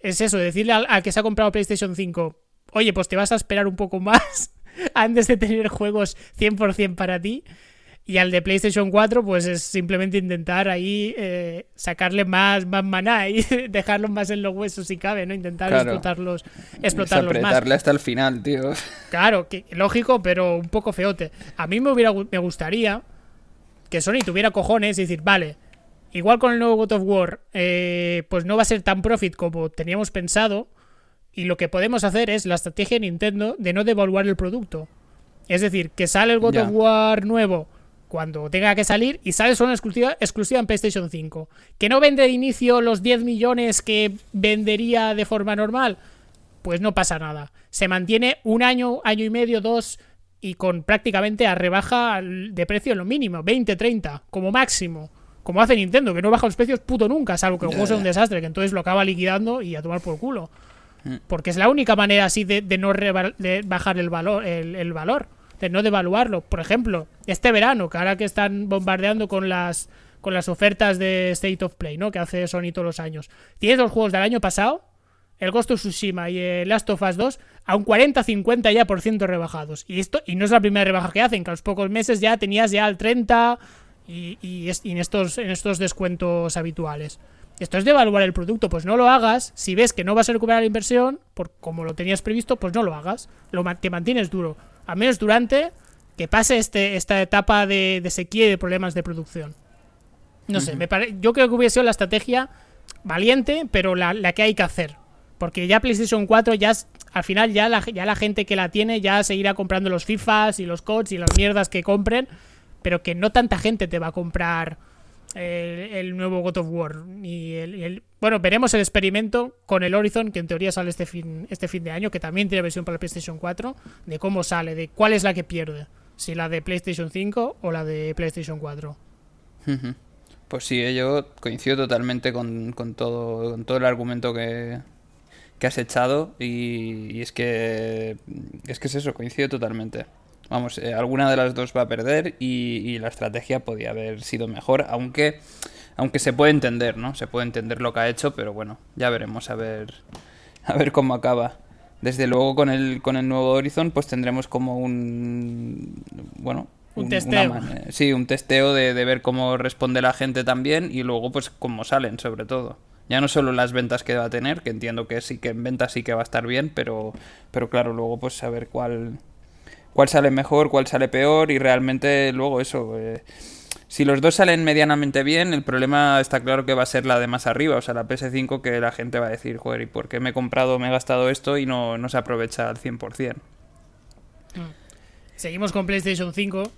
es eso, decirle al, que se ha comprado PlayStation 5, oye, pues te vas a esperar un poco más antes de tener juegos 100% para ti. Y al de PlayStation 4, pues es simplemente intentar ahí eh, sacarle más, más maná y dejarlos más en los huesos si cabe, ¿no? Intentar explotarlos, explotarlos más. hasta el final, tío. Claro, que, lógico, pero un poco feote. A mí me, hubiera, me gustaría que Sony tuviera cojones y decir, vale, igual con el nuevo God of War, eh, pues no va a ser tan profit como teníamos pensado. Y lo que podemos hacer es la estrategia de Nintendo de no devaluar el producto. Es decir, que sale el God of War nuevo cuando tenga que salir y sale solo exclusiva, exclusiva en PlayStation 5. ¿Que no vende de inicio los 10 millones que vendería de forma normal? Pues no pasa nada. Se mantiene un año, año y medio, dos y con prácticamente a rebaja de precio en lo mínimo, 20, 30, como máximo. Como hace Nintendo, que no baja los precios puto nunca, salvo que el juego sea un desastre, que entonces lo acaba liquidando y a tomar por culo. Mm. Porque es la única manera así de, no bajar el valor, el valor de no devaluarlo. Por ejemplo, este verano, que ahora que están bombardeando con las con las ofertas de State of Play, ¿no? Que hace Sony todos los años. Tienes los juegos del año pasado, el Ghost of Tsushima y el Last of Us 2, a un 40-50 ya por ciento rebajados. Y esto, y no es la primera rebaja que hacen, que a los pocos meses ya tenías ya el 30 y, y, en, estos, en estos descuentos habituales. Esto es devaluar el producto, pues no lo hagas. Si ves que no vas a recuperar la inversión, por como lo tenías previsto, pues no lo hagas. Lo, te mantienes duro al menos durante que pase este, esta etapa de, sequía y de problemas de producción. No sé, me yo creo que hubiese sido la estrategia valiente, pero la, que hay que hacer. Porque ya PlayStation 4 ya al final ya la, ya la gente que la tiene ya seguirá comprando los FIFAs y los codes y las mierdas que compren, pero que no tanta gente te va a comprar el, nuevo God of War. Y el, bueno, veremos el experimento con el Horizon, que en teoría sale este fin, este fin de año, que también tiene versión para la PlayStation 4, de cómo sale, de cuál es la que pierde. Si la de PlayStation 5 o la de PlayStation 4. Pues sí, yo coincido totalmente con, con, todo, todo el argumento que, que has echado y, es que es que es eso, coincido totalmente. Vamos, eh, alguna de las dos va a perder y, la estrategia podía haber sido mejor, aunque aunque se puede entender, ¿no? Se puede entender lo que ha hecho, pero bueno, ya veremos a ver a ver cómo acaba. Desde luego con el con el nuevo Horizon pues tendremos como un bueno, un, testeo. sí, un testeo de, de ver cómo responde la gente también y luego pues cómo salen sobre todo. Ya no solo las ventas que va a tener, que entiendo que sí que en ventas sí que va a estar bien, pero, pero claro, luego pues saber cuál, cuál sale mejor, cuál sale peor y realmente luego eso. Eh, si los dos salen medianamente bien, el problema está claro que va a ser la de más arriba, o sea, la PS5 que la gente va a decir, joder, ¿y por qué me he comprado, me he gastado esto y no, no se aprovecha al 100%? Mm. Seguimos con PlayStation 5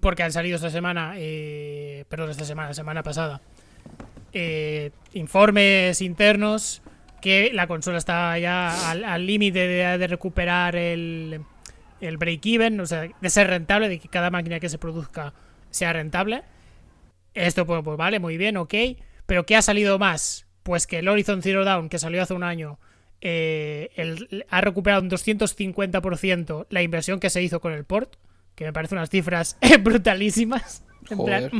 porque han salido esta semana, eh, perdón, esta semana, semana pasada, eh, informes internos que la consola está ya al límite de, recuperar el, el break-even, o sea, de ser rentable, de que cada máquina que se produzca sea rentable. Esto, pues, pues vale, muy bien, ok. Pero ¿qué ha salido más? Pues que el Horizon Zero Dawn, que salió hace un año, eh, ha recuperado un 250% la inversión que se hizo con el port, que me parece unas cifras brutalísimas. En plan,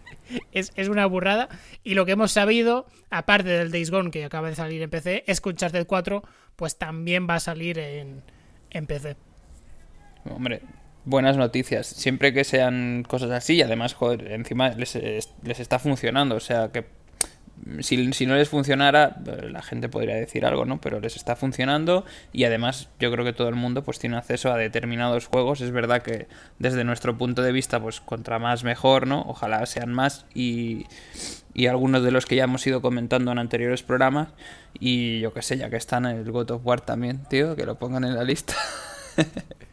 es, una burrada. Y lo que hemos sabido, aparte del Days Gone que acaba de salir en PC, es que Uncharted 4 pues también va a salir en, en PC. Hombre, buenas noticias. Siempre que sean cosas así, y además, joder, encima les, les está funcionando. O sea, que si, no les funcionara, eh, la gente podría decir algo, ¿no? Pero les está funcionando y además yo creo que todo el mundo pues tiene acceso a determinados juegos. Es verdad que desde nuestro punto de vista, pues contra más mejor, ¿no? Ojalá sean más y, y algunos de los que ya hemos ido comentando en anteriores programas. Y yo qué sé, ya que están en el God of War también, tío, que lo pongan en la lista.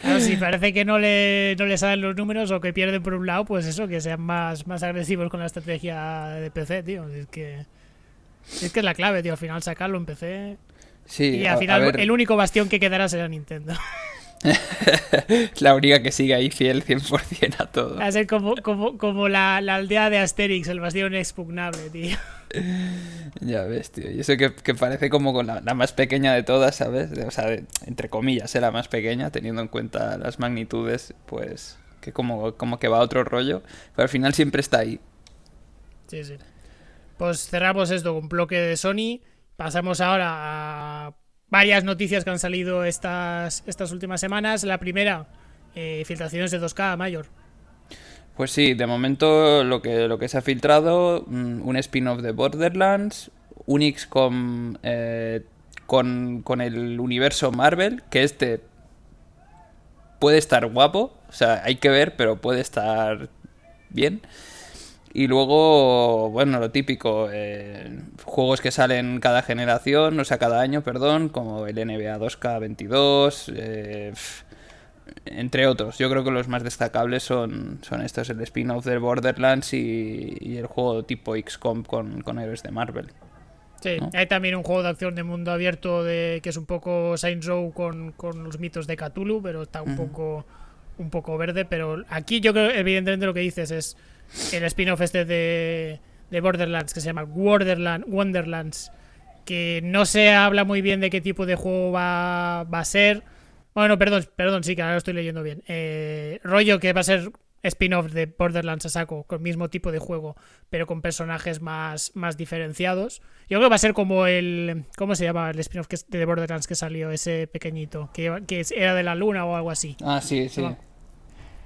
Claro, si parece que no le, no le salen los números o que pierden por un lado, pues eso, que sean más, más agresivos con la estrategia de PC, tío. Es que, es que es la clave, tío. Al final sacarlo en PC. Sí, y al final el único bastión que quedará será Nintendo. la única que sigue ahí fiel 100% a todo. Va a ser como, como, como la, la aldea de Asterix, el bastión expugnable, tío. Ya ves, tío. Y eso que, parece como con la, más pequeña de todas, ¿sabes? O sea, entre comillas, ¿eh? la más pequeña, teniendo en cuenta las magnitudes, pues que como, como que va a otro rollo. Pero al final siempre está ahí. Sí, sí. Pues cerramos esto con bloque de Sony. Pasamos ahora a varias noticias que han salido estas, estas últimas semanas. La primera, eh, filtraciones de 2K Mayor. Pues sí, de momento lo que, lo que se ha filtrado, mm, un spin-off de Borderlands, un XCOM eh, con, con el universo Marvel, que este puede estar guapo, o sea, hay que ver, pero puede estar bien. Y luego, bueno, lo típico, eh, juegos que salen cada generación, o sea, cada año, perdón, como el NBA 2K22, eh, entre otros. Yo creo que los más destacables son, son estos, el spin-off del Borderlands y, el juego tipo XCOM con, con héroes de Marvel. Sí, hay también un juego de acción de mundo abierto de que es un poco Saints Row con, los mitos de Cthulhu, pero está un poco un poco verde, pero aquí yo creo evidentemente lo que dices es el spin-off este de, de Borderlands que se llama Wonderland, Wonderlands, que no se habla muy bien de qué tipo de juego va, va a ser bueno, perdón, perdón, sí, que ahora lo estoy leyendo bien. Eh, rollo que va a ser spin-off de Borderlands a saco, con el mismo tipo de juego, pero con personajes más, más diferenciados. Yo creo que va a ser como el. ¿Cómo se llama el spin-off de Borderlands que salió? Ese pequeñito, que, que era de la luna o algo así. Ah, sí, sí. No,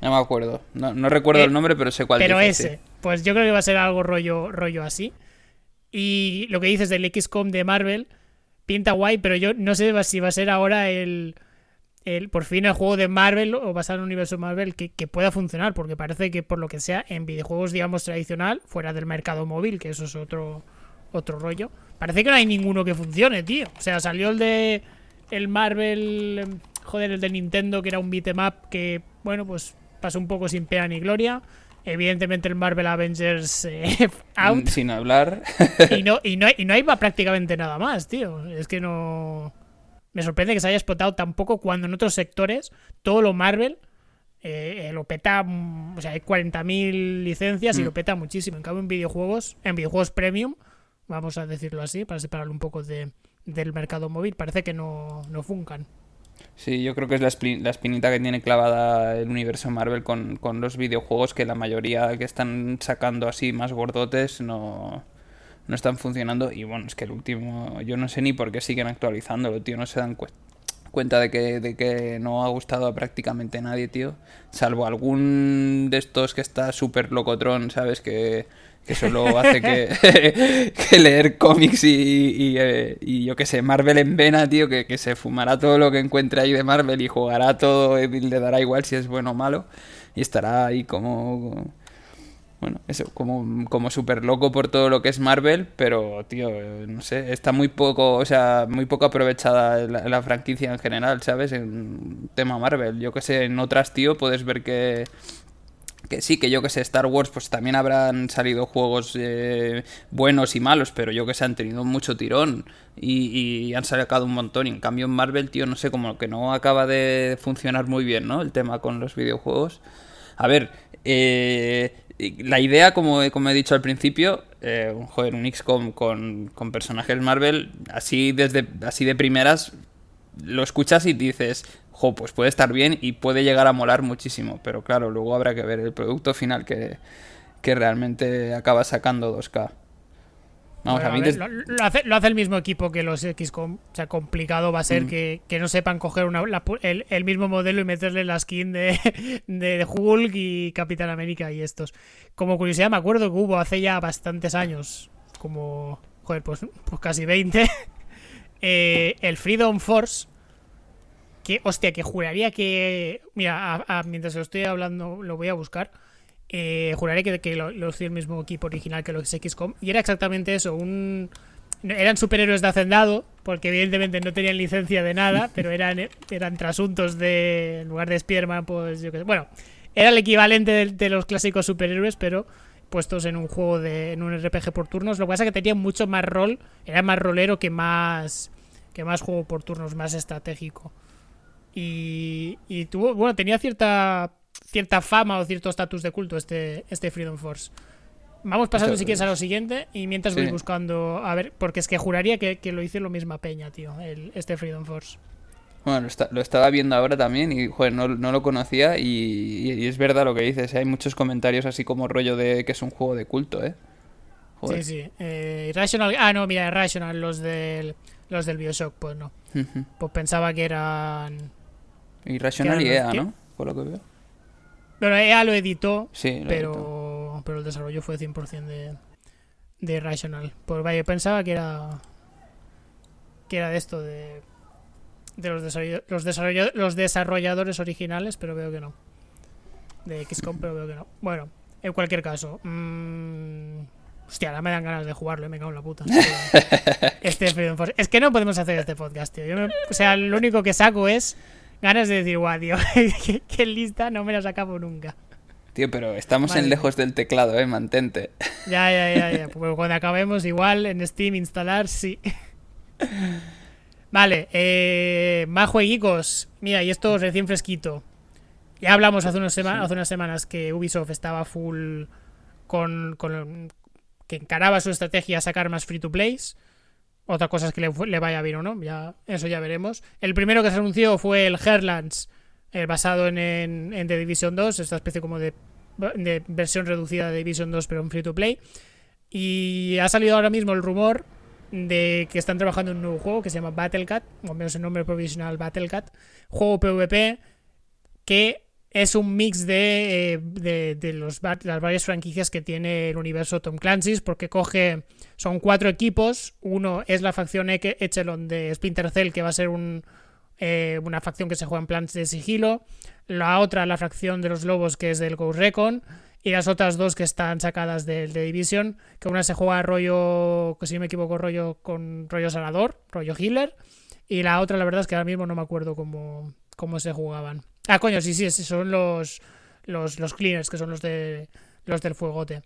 me acuerdo. No, recuerdo eh, el nombre, pero sé cuál Pero ese. Pues yo creo que va a ser algo rollo, rollo así. Y lo que dices del XCOM de Marvel pinta guay, pero yo no sé si va a ser ahora el el, por fin el juego de Marvel o basado en el universo Marvel que, pueda funcionar, porque parece que por lo que sea en videojuegos, digamos, tradicional, fuera del mercado móvil, que eso es otro, otro rollo, parece que no hay ninguno que funcione, tío. O sea, salió el de el Marvel, joder, el de Nintendo, que era un beatmap que, bueno, pues pasó un poco sin pena ni gloria. Evidentemente el Marvel Avengers eh, out. Sin hablar. y, no, y, no y no hay prácticamente nada más, tío. Es que no... Me sorprende que se haya explotado tampoco cuando en otros sectores todo lo Marvel eh, lo peta, mm, o sea, hay 40.000 licencias y lo mm. peta muchísimo. En cambio, en videojuegos, en videojuegos premium, vamos a decirlo así, para separarlo un poco de, del mercado móvil, parece que no, no funcan. Sí, yo creo que es la, espinita que tiene clavada el universo Marvel con, con, los videojuegos, que la mayoría que están sacando así más gordotes no, no están funcionando. Y bueno, es que el último, yo no sé ni por qué siguen actualizándolo, tío, no se dan cuenta de que, de que no ha gustado a prácticamente nadie, tío. Salvo algún de estos que está súper locotron, ¿sabes? Que, que solo hace que, que leer cómics y, eh, y, yo que sé, Marvel en vena, tío, que, que, se fumará todo lo que encuentre ahí de Marvel y jugará todo y le dará igual si es bueno o malo. Y estará ahí como bueno, eso, como, como súper loco por todo lo que es Marvel, pero, tío, no sé, está muy poco, o sea, muy poco aprovechada la, franquicia en general, ¿sabes? En tema Marvel. Yo que sé, en otras, tío, puedes ver que, que sí, que yo que sé, Star Wars, pues también habrán salido juegos eh, buenos y malos, pero yo que sé, han tenido mucho tirón y, y, han sacado un montón. Y en cambio en Marvel, tío, no sé, como que no acaba de funcionar muy bien, ¿no? El tema con los videojuegos. A ver, eh, la idea, como, como he dicho al principio, eh, joder, un XCOM con, con personajes Marvel, así, desde, así de primeras, lo escuchas y dices, jo, pues puede estar bien y puede llegar a molar muchísimo. Pero claro, luego habrá que ver el producto final que, que realmente acaba sacando 2K. Vamos, a mí lo, hace, lo, hace, el mismo equipo que los XCOM. O sea, complicado va a ser mm. que, no sepan coger una, el, mismo modelo y meterle la skin de, de, Hulk y Capitán América y estos. Como curiosidad, me acuerdo que hubo hace ya bastantes años, como, joder, pues, pues casi 20, eh, el Freedom Force. Que, hostia, que juraría que. Mira, mientras lo estoy hablando, lo voy a buscar eh, juraré que, que lo, lo el mismo equipo original que los XCOM. Y era exactamente eso, un... Eran superhéroes de hacendado, porque evidentemente no tenían licencia de nada, pero eran, eran trasuntos de... En lugar de Spiderman, pues yo qué sé. Bueno, era el equivalente de, los clásicos superhéroes, pero puestos en un juego de... en un RPG por turnos. Lo que pasa es que tenían mucho más rol, era más rolero que más... que más juego por turnos, más estratégico. Y, y tuvo, bueno, tenía cierta cierta fama o cierto estatus de culto este, este Freedom Force. Vamos pasando si quieres a lo siguiente y mientras voy buscando, a ver, porque es que juraría que, lo hice lo misma peña, tío, el, este Freedom Force. Bueno, lo, estaba viendo ahora también y, joder, no, lo conocía y, es verdad lo que dices, ¿eh? hay muchos comentarios así como rollo de que es un juego de culto, ¿eh? Sí, sí. Eh, Irrational... Ah, no, mira, Irrational, los del, los del Bioshock, pues no. Pues pensaba que eran... Irrational y EA, ¿no? Por lo que veo. Pero ella lo editó, pero, pero el desarrollo fue 100% de, de Rational. Pues vaya, pensaba que era que era de esto de de los, los, los desarrolladores originales, pero veo que no. De XCOM, pero veo que no. Bueno, en cualquier caso. Mmm... Hostia, ahora me dan ganas de jugarlo, me cago en la puta. Este Es que no podemos hacer este podcast, tío. o sea, lo único que saco es ganas de decir, guau, tío, qué, lista, no me la acabo nunca. Tío, pero estamos en lejos del teclado, eh, mantente. Ya, ya, ya, ya. Pues cuando acabemos, igual en Steam instalar, sí. Vale, eh, más jueguicos. Mira, y esto recién fresquito. Ya hablamos hace, unas hace unas semanas que Ubisoft estaba full con, con, que encaraba su estrategia a sacar más free to plays. Otra cosa es que le, vaya bien o no, ya, eso ya veremos. El primero que se anunció fue el Herlands, eh, basado en, en, The Division 2, esta especie como de, versión reducida de Division 2, pero en free to play. Y ha salido ahora mismo el rumor de que están trabajando en un nuevo juego que se llama Battlecat, o menos el nombre provisional Battlecat, juego PvP que es un mix de, eh, de, los, las varias franquicias que tiene el universo Tom Clancy's, porque coge, son cuatro equipos, uno es la facción Echelon de Splinter Cell, que va a ser un, eh, una facción que se juega en plans de sigilo, la otra la facción de los lobos, que es del Ghost Recon, y las otras dos que están sacadas del de Division, que una se juega rollo, que si no me equivoco, rollo con rollo sanador, rollo healer, y la otra la verdad es que ahora mismo no me acuerdo cómo, cómo se jugaban. Ah, coño, sí, sí, son los, los, los cleaners, que son los de los del fuegote.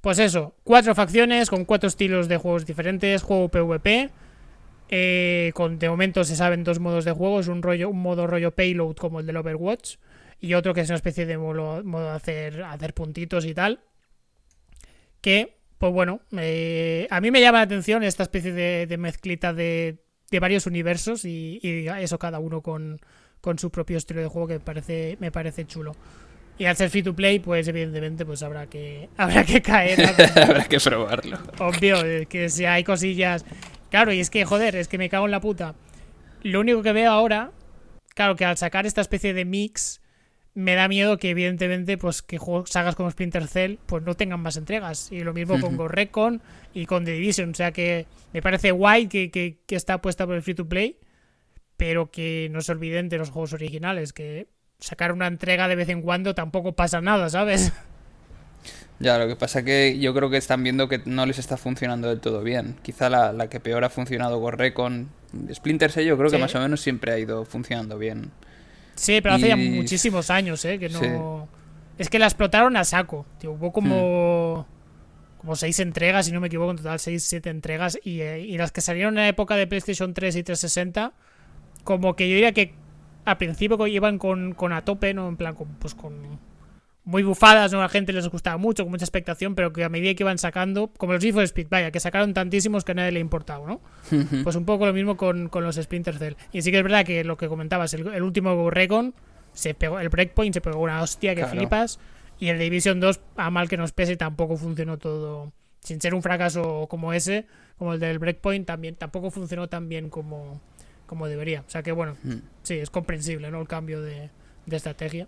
Pues eso, cuatro facciones con cuatro estilos de juegos diferentes, juego PvP. Eh, con, de momento se saben dos modos de juego, es un, rollo, un modo rollo payload como el del Overwatch y otro que es una especie de modo, de hacer, hacer puntitos y tal. Que, pues bueno, eh, a mí me llama la atención esta especie de, mezclita de, de, varios universos y, eso cada uno con, con, su propio estilo de juego que me parece, me parece chulo. Y al ser free to play, pues evidentemente pues habrá que habrá que caer. habrá que probarlo. Obvio, eh, que si hay cosillas. Claro, y es que, joder, es que me cago en la puta. Lo único que veo ahora, claro, que al sacar esta especie de mix, me da miedo que evidentemente pues que juegos, sagas como Splinter Cell pues no tengan más entregas y lo mismo con Ghost Recon y con The Division o sea que me parece guay que, que, que, está puesta por el free to play pero que no se olviden de los juegos originales que sacar una entrega de vez en cuando tampoco pasa nada, ¿sabes? Ya, lo que pasa que yo creo que están viendo que no les está funcionando del todo bien. Quizá la, que peor ha funcionado Gorre con Splinter Cell, yo creo que más o menos siempre ha ido funcionando bien. Sí, pero hace ya muchísimos años, ¿eh? Que no... Es que la explotaron a saco. hubo como... Hmm. Como seis entregas, si no me equivoco, en total seis, siete entregas. Y, eh, y las que salieron en la época de PlayStation 3 y 360, como que yo diría que al principio iban con, con a tope, ¿no? En plan, con, pues con muy bufadas, ¿no? A la gente les gustaba mucho, con mucha expectación, pero que a medida que iban sacando, como los Need Speed, vaya, que sacaron tantísimos que a nadie le importaba, ¿no? pues un poco lo mismo con, con, los Splinter Cell. Y sí que es verdad que lo que comentabas, el, último Recon, se pegó, el Breakpoint se pegó una hostia que flipas, y el Division 2, a mal que nos pese, tampoco funcionó todo, sin ser un fracaso como ese, como el del Breakpoint, también tampoco funcionó tan bien como como debería. O sea que bueno, hmm. sí, es comprensible, ¿no? El cambio de, estrategia.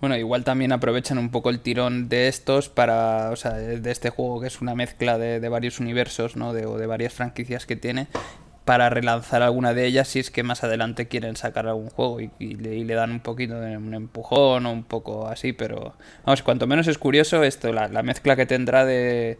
Bueno, igual también aprovechan un poco el tirón de estos para, o sea, de este juego que es una mezcla de, varios universos, ¿no? De, o de varias franquicias que tiene, para relanzar alguna de ellas si es que más adelante quieren sacar algún juego y, le, dan un poquito de un empujón o un poco así, pero vamos, cuanto menos es curioso esto, la mezcla que tendrá de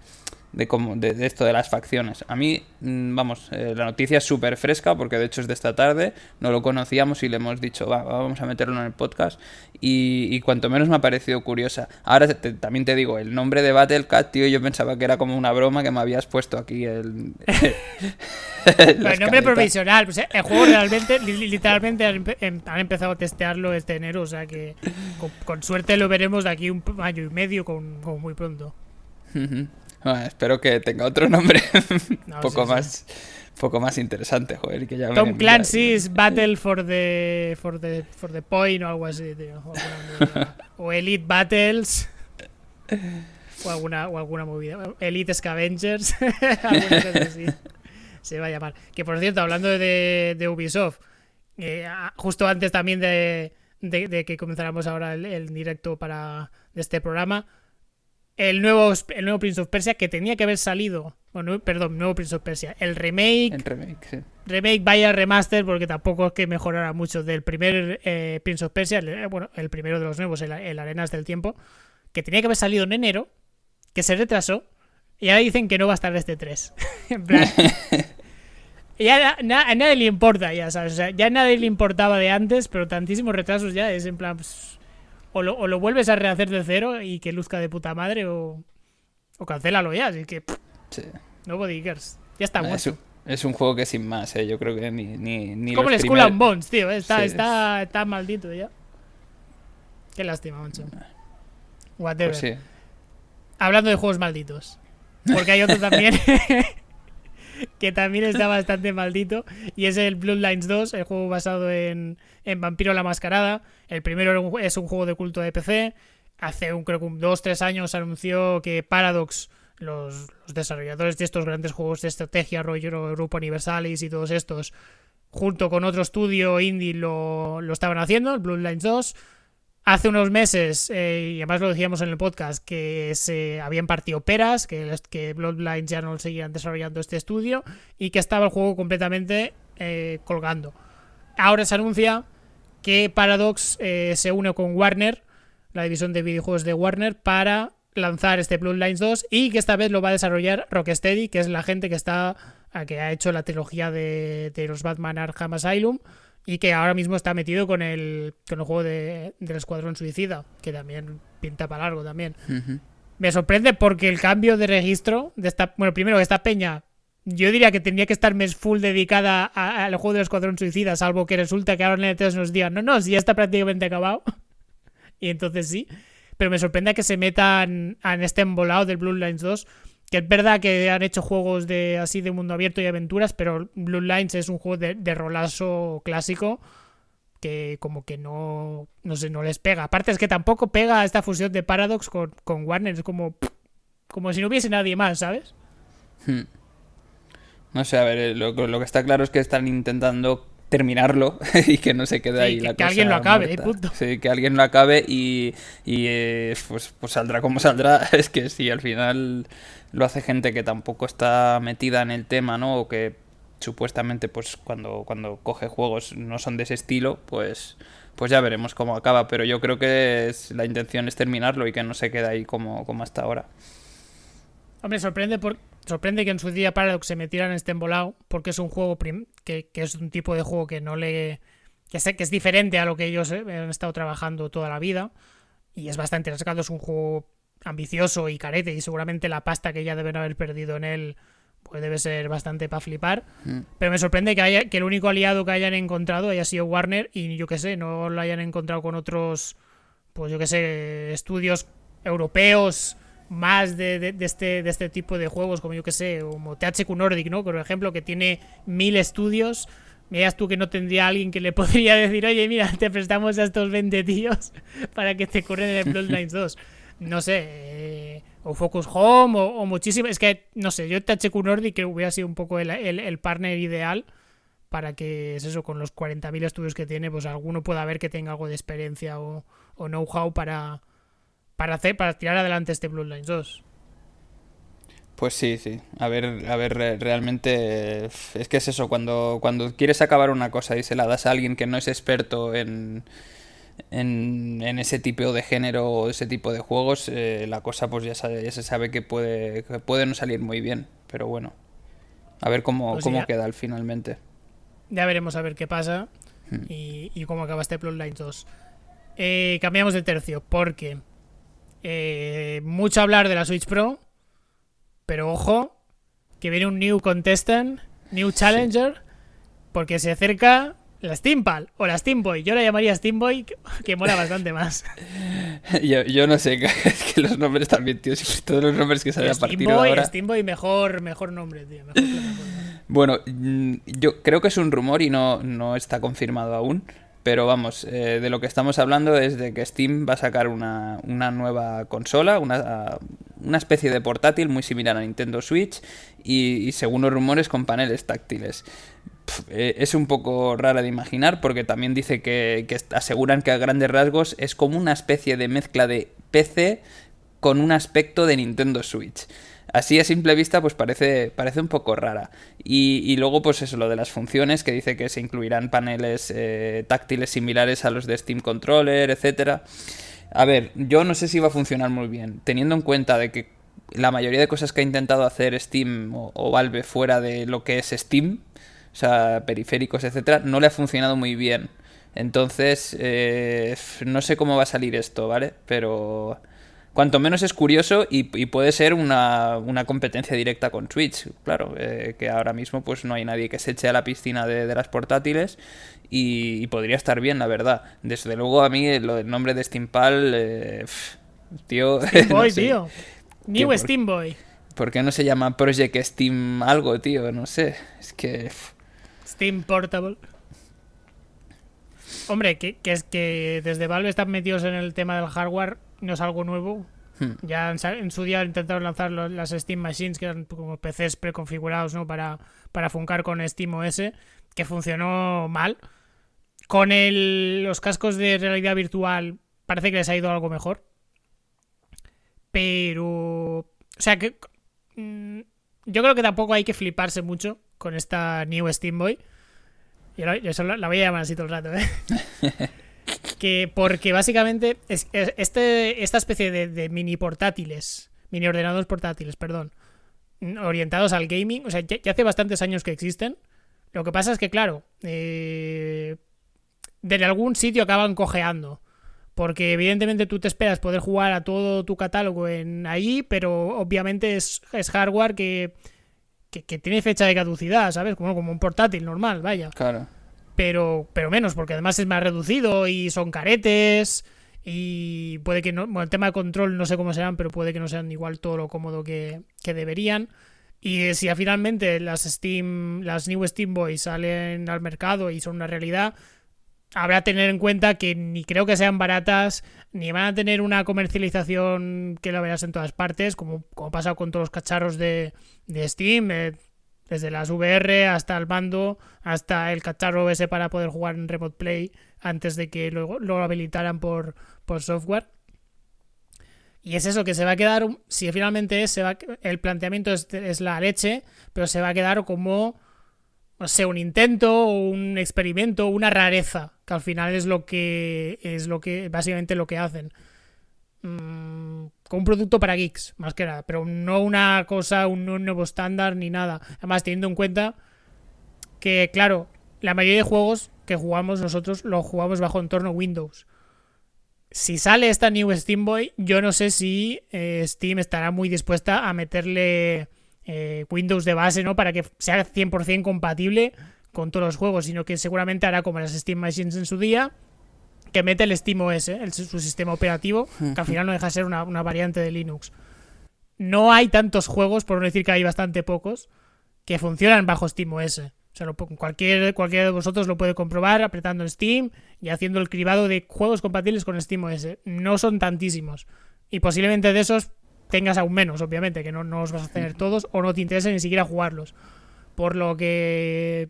de, cómo, de, esto de las facciones. A mí, mm, vamos, eh, la noticia es súper fresca porque de hecho es de esta tarde, no lo conocíamos y le hemos dicho, va, vamos a meterlo en el podcast y, cuanto menos me ha parecido curiosa. Ahora también te digo, el nombre de Battlecat, tío, yo pensaba que era como una broma que me habías puesto aquí el... el nombre provisional, pues, el juego realmente, literalmente em, han, empezado a testearlo este enero, o sea que con, suerte lo veremos de aquí un año y medio, con, muy pronto espero que tenga otro nombre un poco más poco más interesante, joder, que ya Tom Clancy's Battle for the, for the for the Point o algo así, tío. O, Elite Battles o alguna o alguna movida, Elite Scavengers, así. Se va a llamar. Que por cierto, hablando de, de Ubisoft, eh, justo antes también de, de, que comenzáramos ahora el, el directo para de este programa, el nuevo, el nuevo Prince of Persia que tenía que haber salido. Bueno, perdón, nuevo Prince of Persia. El remake. El remake, sí. Remake vaya remaster porque tampoco es que mejorara mucho del primer eh, Prince of Persia. Eh, bueno, el primero de los nuevos, el, Arenas del Tiempo. Que tenía que haber salido en enero. Que se retrasó. Y ahora dicen que no va a estar este 3. en plan. ya a nadie le importa, ya sabes. O sea, ya a nadie le importaba de antes, pero tantísimos retrasos ya es en plan. Pues, o lo, vuelves a rehacer de cero y que luzca de puta madre o, o cancélalo ya. Así que. sí. No Ya está muerto. Es un, juego que sin más, ¿eh? Yo creo que ni. ni, ni Como el Skull and Bones, tío. ¿eh? Está, está, está maldito ya. Qué lástima, mancho. Whatever. Pues sí. Hablando de juegos malditos. Porque hay otro también. que también está bastante maldito. Y es el Bloodlines 2, el juego basado en, en Vampiro la Mascarada. El primero es un juego de culto de PC. Hace un, creo que dos, tres años anunció que Paradox, los, desarrolladores de estos grandes juegos de estrategia, rollo Grupo Universalis y todos estos, junto con otro estudio indie lo, lo estaban haciendo, el Bloodlines 2. Hace unos meses, eh, y además lo decíamos en el podcast, que se habían partido peras, que, Bloodlines ya no seguían desarrollando este estudio y que estaba el juego completamente eh, colgando. Ahora se anuncia que Paradox eh, se une con Warner, la división de videojuegos de Warner, para lanzar este Bloodlines 2 y que esta vez lo va a desarrollar Rocksteady, que es la gente que está que ha hecho la trilogía de, los Batman Arkham Asylum y que ahora mismo está metido con el, con el juego de, del Escuadrón Suicida, que también pinta para largo también. Me sorprende porque el cambio de registro de esta, bueno, primero esta peña yo diría que tendría que estar mes full dedicada al juego del Escuadrón Suicida, salvo que resulta que ahora en el 3 nos digan, no, no, si ya está prácticamente acabado. y entonces sí. Pero me sorprende que se metan en este embolado del Bloodlines 2. Que es verdad que han hecho juegos de así de mundo abierto y aventuras, pero Bloodlines es un juego de, rolazo clásico que como que no, no sé, no les pega. Aparte es que tampoco pega esta fusión de Paradox con, con Warner. Es como, como si no hubiese nadie más, ¿sabes? Hmm. No sé, a ver, eh, lo, que está claro es que están intentando terminarlo y que no se quede ahí la cosa. Que alguien lo acabe, punto. Sí, que alguien lo acabe y, eh, pues, pues saldrá como saldrá. Es que si al final lo hace gente que tampoco está metida en el tema, ¿no? O que supuestamente, pues cuando, cuando coge juegos no son de ese estilo, pues, pues ya veremos cómo acaba. Pero yo creo que la intención es terminarlo y que no se quede ahí como, como hasta ahora. Hombre, sorprende por, sorprende que en su día Paradox se metieran en este embolado, porque es un juego que, es un tipo de juego que no le. que sé que es diferente a lo que ellos han estado trabajando toda la vida. Y es bastante rascado, es un juego ambicioso y carete, y seguramente la pasta que ya deben haber perdido en él pues debe ser bastante para flipar. Mm. Pero me sorprende que, haya, que el único aliado que hayan encontrado haya sido Warner y yo que sé, no lo hayan encontrado con otros, pues yo que sé, estudios europeos más de, este, de este tipo de juegos, como yo que sé, como THQ Nordic, ¿no? Por ejemplo, que tiene mil estudios. Miras tú que no tendría alguien que le podría decir, oye, mira, te prestamos a estos 20 tíos para que te corren el Bloodlines 2. No sé, eh, o Focus Home, o, muchísimo. Es que, no sé, yo THQ Nordic que hubiera sido un poco el, el, partner ideal para que, es eso, con los 40.000 estudios que tiene, pues alguno pueda ver que tenga algo de experiencia o, o know-how para, para hacer para tirar adelante este Bloodlines 2. Pues sí, sí. A ver, a ver, realmente es que es eso, cuando, cuando quieres acabar una cosa y se la das a alguien que no es experto en, en, ese tipo de género o ese tipo de juegos, eh, la cosa pues ya, se sabe que puede, puede no salir muy bien. Pero bueno, a ver cómo, pues cómo queda finalmente. Ya veremos a ver qué pasa hmm. y, cómo acaba este Bloodlines 2. Eh, cambiamos de tercio porque eh, mucho hablar de la Switch Pro, pero ojo, que viene un new contestant, new challenger, porque se acerca la Steampal o la Steamboy. Yo la llamaría Steamboy, que mola bastante más. yo, no sé, es que los nombres también, tío, todos los nombres que salen a partir de ahora. Steamboy mejor, mejor nombre, tío. bueno, mm, yo creo que es un rumor y no, no está confirmado aún. Pero vamos, eh, de lo que estamos hablando es de que Steam va a sacar una, nueva consola, una, una, especie de portátil muy similar a Nintendo Switch y, según los rumores con paneles táctiles. Eh, es un poco rara de imaginar porque también dice que, que aseguran que a grandes rasgos es como una especie de mezcla de PC con un aspecto de Nintendo Switch así a simple vista pues parece, parece un poco rara. Y, luego pues eso, lo de las funciones, que dice que se incluirán paneles eh, táctiles similares a los de Steam Controller, etcétera. A ver, yo no sé si va a funcionar muy bien, teniendo en cuenta de que la mayoría de cosas que ha intentado hacer Steam o, Valve fuera de lo que es Steam, o sea, periféricos, etcétera, no le ha funcionado muy bien. Entonces, eh, no sé cómo va a salir esto, ¿vale? Pero cuanto menos es curioso y, puede ser una, competencia directa con Twitch, claro, eh, que ahora mismo pues no hay nadie que se eche a la piscina de, las portátiles y, podría estar bien, la verdad. Desde luego a mí lo del nombre de Steampal, eh, tío... Steamboy, tío. New Steamboy. ¿Por qué no se llama Project Steam algo, tío? No sé, es que... Steam Portable. Hombre, que, que, es que desde Valve están metidos en el tema del hardware no es algo nuevo. Hmm. Ya en, su día intentaron lanzar las Steam Machines, que eran como PCs preconfigurados ¿no? para, para funcar con Steam OS, que funcionó mal. Con el, los cascos de realidad virtual parece que les ha ido algo mejor. Pero... O sea que... Mm, yo creo que tampoco hay que fliparse mucho con esta New Steam Boy. Y eso la, voy a llamar así todo el rato, ¿eh? que porque básicamente es, este, esta especie de, mini portátiles, mini ordenadores portátiles, perdón, orientados al gaming, o sea, ya, hace bastantes años que existen. Lo que pasa es que, claro, eh, de algún sitio acaban cojeando. Porque evidentemente tú te esperas poder jugar a todo tu catálogo en ahí, pero obviamente es, es hardware que, que, tiene fecha de caducidad, ¿sabes? Como, como un portátil normal, vaya. Claro. Pero, pero menos, porque además es más reducido y son caretes. Y puede que no. Bueno, el tema de control no sé cómo serán, pero puede que no sean igual todo lo cómodo que, que deberían. Y si finalmente las Steam, las New Steam Boys salen al mercado y son una realidad, habrá que tener en cuenta que ni creo que sean baratas, ni van a tener una comercialización que la verás en todas partes, como, como pasa con todos los cacharros de, de Steam, eh, desde las VR hasta el mando, hasta el cacharro ese para poder jugar en Remote Play antes de que lo, lo habilitaran por, por software. Y es eso, que se va a quedar, si finalmente es, se va, el planteamiento es, la leche, pero se va a quedar como no sé, un intento, un experimento, una rareza, que al final es lo que es lo que básicamente lo que hacen. Mm, con un producto para geeks, más que nada, pero no una cosa, un, nuevo estándar ni nada. Además, teniendo en cuenta que, claro, la mayoría de juegos que jugamos nosotros los jugamos bajo entorno Windows. Si sale esta New Steam Boy, yo no sé si eh, Steam estará muy dispuesta a meterle eh, Windows de base, ¿no? Para que sea 100% compatible con todos los juegos, sino que seguramente hará como las Steam Machines en su día, que mete el Steam OS, su sistema operativo, que al final no deja de ser una, variante de Linux. No hay tantos juegos, por no decir que hay bastante pocos, que funcionan bajo Steam OS. O sea, cualquier, cualquiera de vosotros lo puede comprobar apretando Steam y haciendo el cribado de juegos compatibles con Steam OS. No son tantísimos. Y posiblemente de esos tengas aún menos, obviamente, que no, no los vas a tener todos o no te interesa ni siquiera jugarlos. Por lo que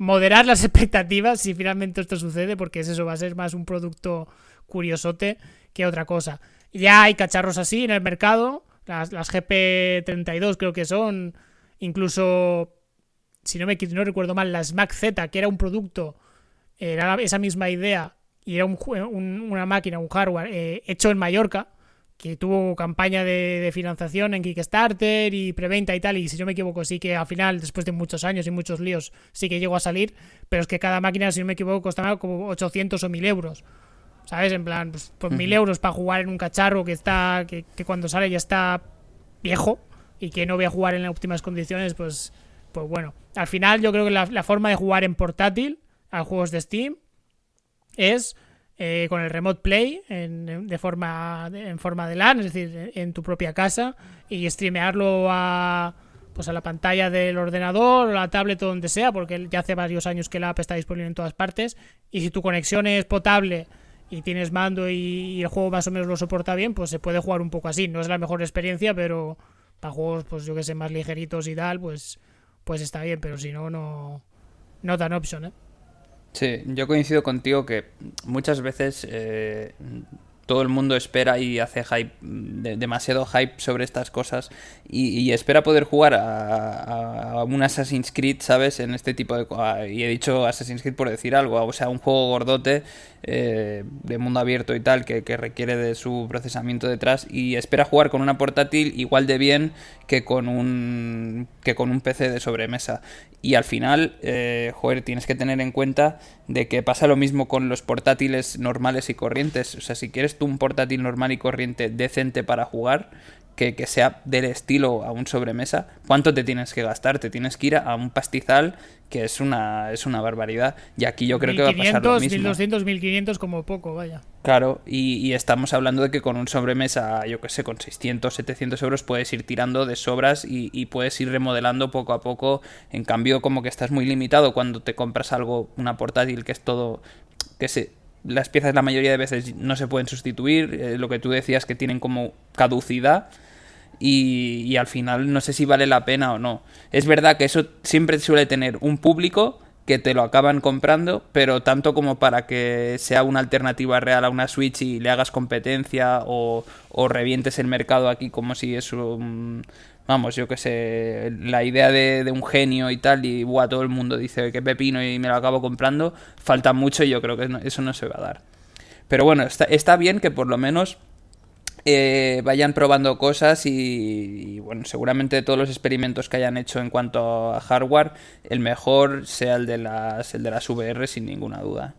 moderar las expectativas si finalmente esto sucede, porque es eso, va a ser más un producto curiosote que otra cosa. Ya hay cacharros así en el mercado, las, las GP32 creo que son, incluso, si no me no recuerdo mal, las Mac Z, que era un producto, era esa misma idea, y era un, una máquina, un hardware eh, hecho en Mallorca, que tuvo campaña de, financiación en Kickstarter y preventa y tal, y si yo me equivoco, sí que al final, después de muchos años y muchos líos, sí que llegó a salir, pero es que cada máquina, si no me equivoco, costaba como 800 o 1000 euros. ¿Sabes? En plan, pues, por 1000 euros para jugar en un cacharro que está, que, cuando sale ya está viejo y que no voy a jugar en óptimas condiciones, pues, pues bueno. Al final yo creo que la, la forma de jugar en portátil a juegos de Steam es eh, con el Remote Play en, de forma, en forma de LAN, es decir, en tu propia casa, y streamearlo a, pues a la pantalla del ordenador o la tablet o donde sea, porque ya hace varios años que la app está disponible en todas partes, y si tu conexión es potable y tienes mando y, el juego más o menos lo soporta bien, pues se puede jugar un poco así. No es la mejor experiencia, pero para juegos, pues yo que sé, más ligeritos y tal, pues, pues está bien, pero si no, no, no dan opción, ¿eh? Sí, yo coincido contigo que muchas veces eh, todo el mundo espera y hace hype, demasiado hype sobre estas cosas y, espera poder jugar a, un Assassin's Creed, ¿sabes? En este tipo de... Y he dicho Assassin's Creed por decir algo, o sea, un juego gordote eh, de mundo abierto y tal que, requiere de su procesamiento detrás y espera jugar con una portátil igual de bien que con un, que con un PC de sobremesa. Y al final, eh, joder, tienes que tener en cuenta de que pasa lo mismo con los portátiles normales y corrientes. O sea, si quieres tú un portátil normal y corriente decente para jugar, que, que, sea del estilo a un sobremesa, ¿cuánto te tienes que gastar? Te tienes que ir a un pastizal que es una, es una barbaridad. Y aquí yo creo que va a pasar lo mismo. 1200, 1500 como poco, vaya. Claro, y, estamos hablando de que con un sobremesa, yo que sé, con 600, 700 euros puedes ir tirando de sobras y, y, puedes ir remodelando poco a poco. En cambio, como que estás muy limitado cuando te compras algo, una portátil que es todo, que se, las piezas la mayoría de veces no se pueden sustituir, eh, lo que tú decías que tienen como caducidad y, al final no sé si vale la pena o no. Es verdad que eso siempre suele tener un público que te lo acaban comprando, pero tanto como para que sea una alternativa real a una Switch y le hagas competencia o, o revientes el mercado aquí como si es un... Vamos, yo que sé, la idea de, un genio y tal, y todo el mundo dice que pepino y me lo acabo comprando, falta mucho y yo creo que eso no se va a dar. Pero bueno, está, está bien que por lo menos eh, vayan probando cosas y, bueno, seguramente todos los experimentos que hayan hecho en cuanto a hardware, el mejor sea el de las, el de las VR sin ninguna duda.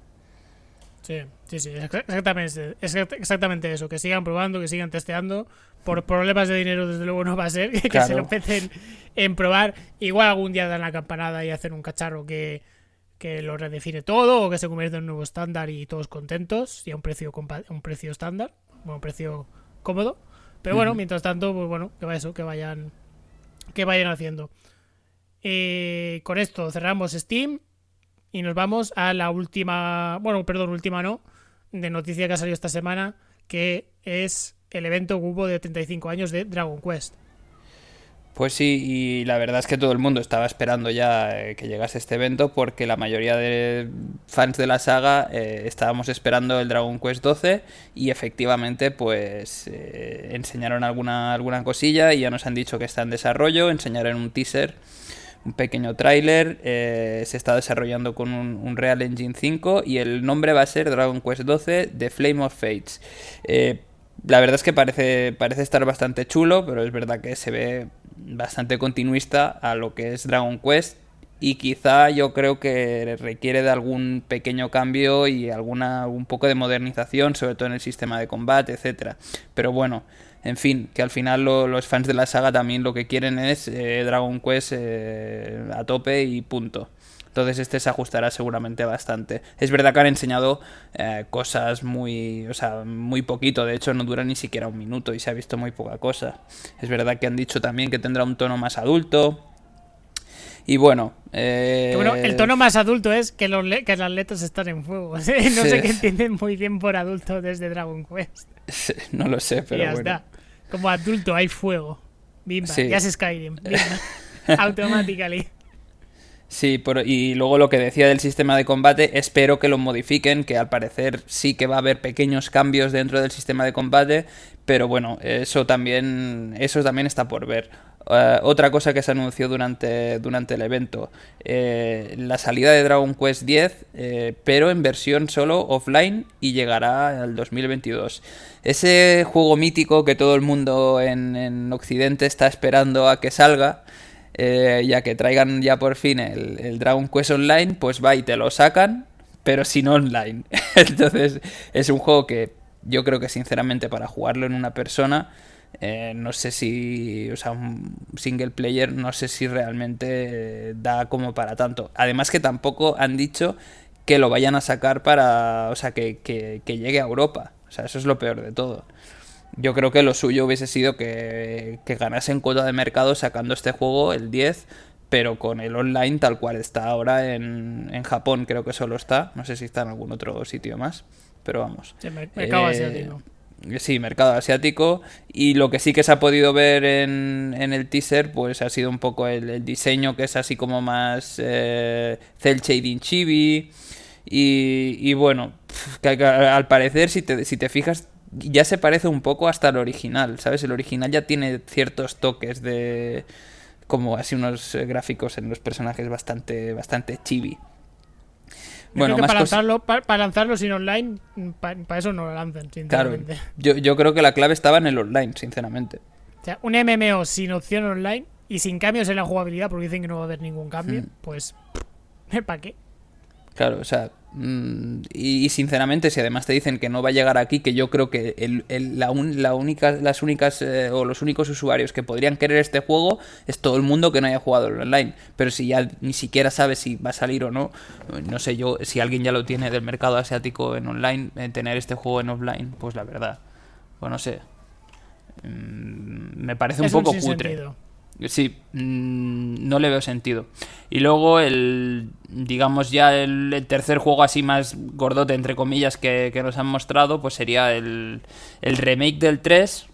Sí, sí, sí, exactamente, es exactamente eso, que sigan probando, que sigan testeando. Por problemas de dinero, desde luego, no va a ser que se lo empecen en probar. Igual algún día dan la campanada y hacen un cacharro que, que lo redefine todo o que se convierte en un nuevo estándar y todos contentos y a un precio, un precio estándar, un precio cómodo. Pero bueno, mientras tanto, pues bueno, que va eso, que vayan, que vayan haciendo. Eh, con esto cerramos Steam y nos vamos a la última, bueno, perdón, última no, de noticia que ha salido esta semana, que es el evento Cubo de 35 años de Dragon Quest. Pues sí, y la verdad es que todo el mundo estaba esperando ya eh, que llegase este evento porque la mayoría de fans de la saga eh, estábamos esperando el Dragon Quest 12 y efectivamente pues eh, enseñaron alguna, alguna cosilla y ya nos han dicho que está en desarrollo, enseñaron un teaser, un pequeño tráiler, se está desarrollando con un, Real Engine 5 y el nombre va a ser Dragon Quest 12 The Flame of Fates. La verdad es que parece, parece estar bastante chulo, pero es verdad que se ve bastante continuista a lo que es Dragon Quest y quizá yo creo que requiere de algún pequeño cambio y alguna un poco de modernización, sobre todo en el sistema de combate, etcétera. Pero bueno, en fin, que al final los fans de la saga también lo que quieren es eh, Dragon Quest eh, a tope y punto. Entonces este se ajustará seguramente bastante. Es verdad que han enseñado eh, cosas muy, o sea, muy poquito. De hecho no dura ni siquiera un minuto y se ha visto muy poca cosa. Es verdad que han dicho también que tendrá un tono más adulto. Y bueno, eh... bueno, el tono más adulto es que, los que las letras están en fuego. no sé qué entienden muy bien por adulto desde Dragon Quest. no lo sé, pero ya bueno. Está. Como adulto hay fuego. Bimba, ya es Skyrim. Bimba. Automatically. Sí, y luego lo que decía del sistema de combate, espero que lo modifiquen, que al parecer sí que va a haber pequeños cambios dentro del sistema de combate, pero bueno, eso también, eso también está por ver. Eh, otra cosa que se anunció durante, durante el evento, eh, la salida de Dragon Quest X, eh, pero en versión solo offline y llegará al 2022. Ese juego mítico que todo el mundo en, en Occidente está esperando a que salga. Eh, ya que traigan ya por fin el, Dragon Quest Online, pues va y te lo sacan, pero sin online. Entonces es un juego que yo creo que sinceramente para jugarlo en una persona, eh, no sé si, o sea, un single player, no sé si realmente da como para tanto. Además que tampoco han dicho que lo vayan a sacar para, o sea, que, que llegue a Europa. O sea, eso es lo peor de todo. Yo creo que lo suyo hubiese sido que, que ganasen cuota de mercado sacando este juego el 10, pero con el online tal cual está ahora en, en Japón, creo que solo está. No sé si está en algún otro sitio más, pero vamos. Sí, mercado eh, asiático. Sí, mercado asiático. Y lo que sí que se ha podido ver en, en el teaser, pues ha sido un poco el, diseño que es así como más eh, cel shading chibi. Y, y bueno, que, al parecer, si te, si te fijas, ya se parece un poco hasta el original, ¿sabes? El original ya tiene ciertos toques de como así unos eh, gráficos en los personajes bastante bastante chibi. bueno, para, lanzarlo, para, lanzarlo sin online, para, eso no lo lancen, sinceramente. Claro, yo, yo creo que la clave estaba en el online, sinceramente. O sea, un MMO sin opción online y sin cambios en la jugabilidad, porque dicen que no va a haber ningún cambio, hmm. pues ¿para qué? Claro, o sea, mm, y, sinceramente, si además te dicen que no va a llegar aquí, que yo creo que el, la, única, las únicas eh, o los únicos usuarios que podrían querer este juego es todo el mundo que no haya jugado el online. Pero si ya ni siquiera sabes si va a salir o no, no sé yo, si alguien ya lo tiene del mercado asiático en online, en tener este juego en offline, pues la verdad, pues no sé. Mm, me parece un poco cutre. Sí, mm, no le veo sentido. Y luego el, digamos ya el, tercer juego así más gordote, entre comillas, que, nos han mostrado, pues sería el, el remake del 3,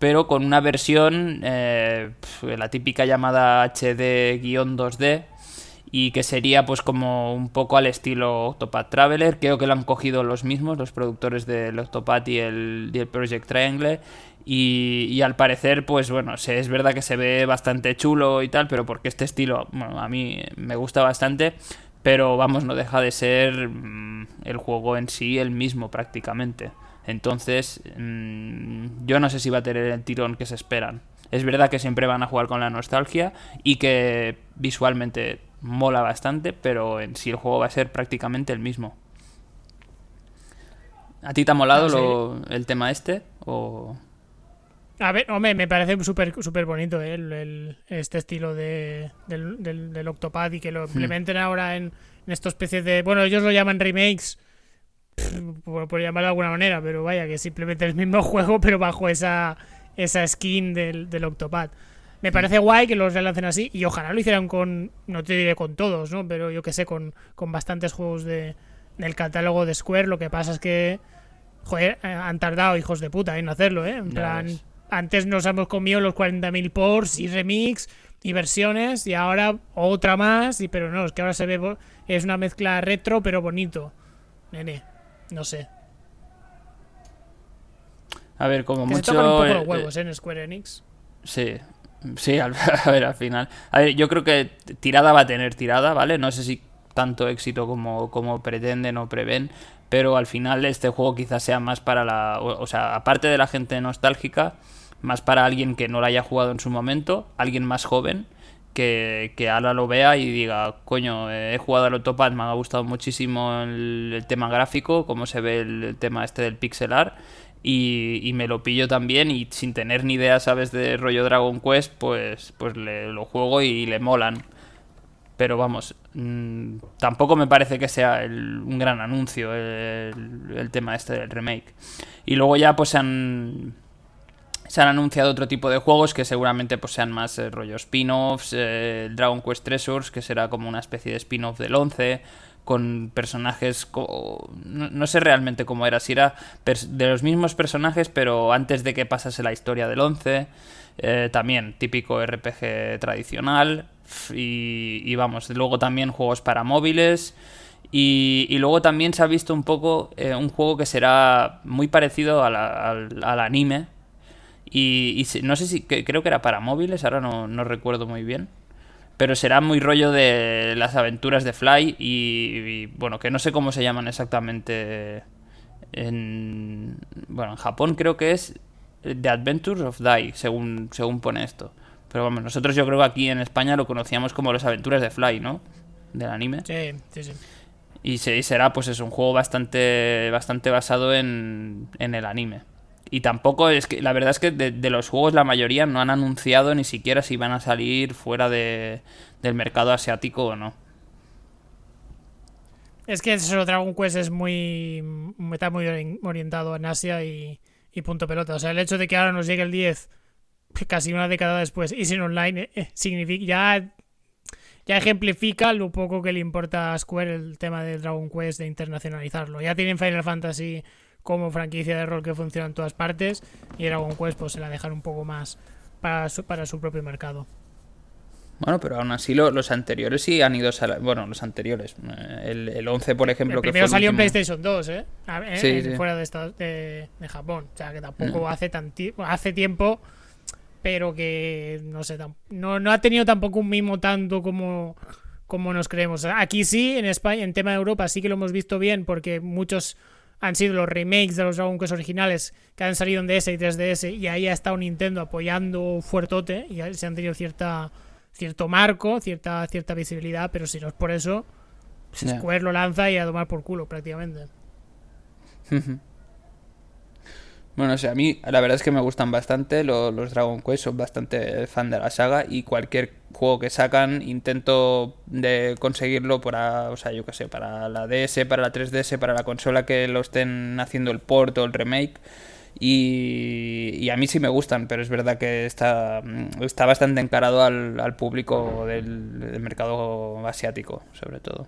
pero con una versión, eh, la típica llamada HD-2D, y que sería pues como un poco al estilo Octopath Traveler. Creo que lo han cogido los mismos, los productores del Octopath y el, y el Project Triangle. Y, al parecer, pues bueno, es verdad que se ve bastante chulo y tal, pero porque este estilo, bueno, a mí me gusta bastante. pero vamos, no deja de ser mm, el juego en sí el mismo prácticamente. Entonces, mm, yo no sé si va a tener el tirón que se esperan. Es verdad que siempre van a jugar con la nostalgia y que visualmente mola bastante, pero en sí el juego va a ser prácticamente el mismo. ¿A ti te ha molado el tema este? O... A ver, hombre, me parece súper súper bonito ¿eh? el, este estilo de, del, del, Octopad y que lo hmm. implementen ahora en, en estos especies de... Bueno, ellos lo llaman remakes, por, por, llamarlo de alguna manera, pero vaya, que simplemente el mismo juego, pero bajo esa, esa skin del, del Octopad. Me parece guay que los relancen así y ojalá lo hicieran con, no te diré con todos, ¿no? Pero yo que sé, con, con bastantes juegos de, del catálogo de Square. Lo que pasa es que, joder, eh, han tardado hijos de puta en hacerlo, ¿eh? En plan, antes nos hemos comido los 40.000 ports y remix y versiones y ahora otra más, y pero no, es que ahora se ve, es una mezcla retro pero bonito. Nene, no sé. A ver, como que mucho. Se tocan un poco los huevos ¿eh? en Square Enix. Sí, sí, a ver, al final. A ver, yo creo que tirada va a tener tirada, ¿vale? No sé si tanto éxito como, como pretenden o prevén, pero al final este juego quizás sea más para la. O, sea, aparte de la gente nostálgica, más para alguien que no lo haya jugado en su momento, alguien más joven. Que, que ahora lo vea y diga, coño, he jugado al Autopad, me ha gustado muchísimo el, tema gráfico, cómo se ve el, tema este del pixel art, y, me lo pillo también y sin tener ni idea, ¿sabes? De rollo Dragon Quest, pues, pues le, lo juego y le molan. Pero vamos, mm, tampoco me parece que sea un gran anuncio el, tema este del remake. Y luego ya pues se han, se han anunciado otro tipo de juegos que seguramente pues sean más eh, rollo spin-offs, eh, Dragon Quest Treasures, que será como una especie de spin-off del 11 con personajes, no, sé realmente cómo era, si era de los mismos personajes, pero antes de que pasase la historia del 11, eh, también típico RPG tradicional, y, vamos, luego también juegos para móviles. Y, luego también se ha visto un poco eh, un juego que será muy parecido al, anime. Y, no sé si creo que era para móviles, ahora no, no recuerdo muy bien pero será muy rollo de las aventuras de Fly y, bueno, que no sé cómo se llaman exactamente en bueno, en Japón creo que es The Adventures of Dai, según según pone esto. Pero bueno, nosotros yo creo que aquí en España lo conocíamos como las aventuras de Fly, ¿no? Del anime. Sí, sí, sí. Y será pues es un juego bastante bastante basado en, en el anime. Y tampoco es que, la verdad es que de, los juegos la mayoría no han anunciado ni siquiera si van a salir fuera de, del mercado asiático o no. Es que eso Dragon Quest es muy. está muy orientado en Asia y, y punto pelota. O sea, el hecho de que ahora nos llegue el 10 casi una década después y sin online eh, significa ya ya ejemplifica lo poco que le importa a Square el tema de Dragon Quest de internacionalizarlo. Ya tienen Final Fantasy como franquicia de rol que funciona en todas partes y Dragon Quest pues se la dejan un poco más para su, para su propio mercado. Bueno, pero aún así los anteriores sí han ido... Bueno, los anteriores. Eh, el, el 11, por ejemplo, el primero salió en PlayStation 2, ¿eh? Fuera de, de, Japón. O sea, que tampoco mm. hace, tan hace tiempo, pero que, no sé, no, no ha tenido tampoco un mimo tanto como, como nos creemos. Aquí sí, en España, en tema de Europa, sí que lo hemos visto bien, porque muchos han sido los remakes de los Dragon Quest originales que han salido en DS y 3DS y ahí ha estado Nintendo apoyando fuertote y se han tenido cierta cierto marco, cierta cierta visibilidad, pero si no es por eso, Square lo lanza y a tomar por culo prácticamente. Bueno, o sea, a mí la verdad es que me gustan bastante los, Dragon Quest, soy bastante fan de la saga y cualquier juego que sacan intento de conseguirlo para, o sea, yo qué sé, para la DS, para la 3DS, para la consola que lo estén haciendo el port o el remake. Y, a mí sí me gustan, pero es verdad que está, está bastante encarado al, público del, mercado asiático, sobre todo.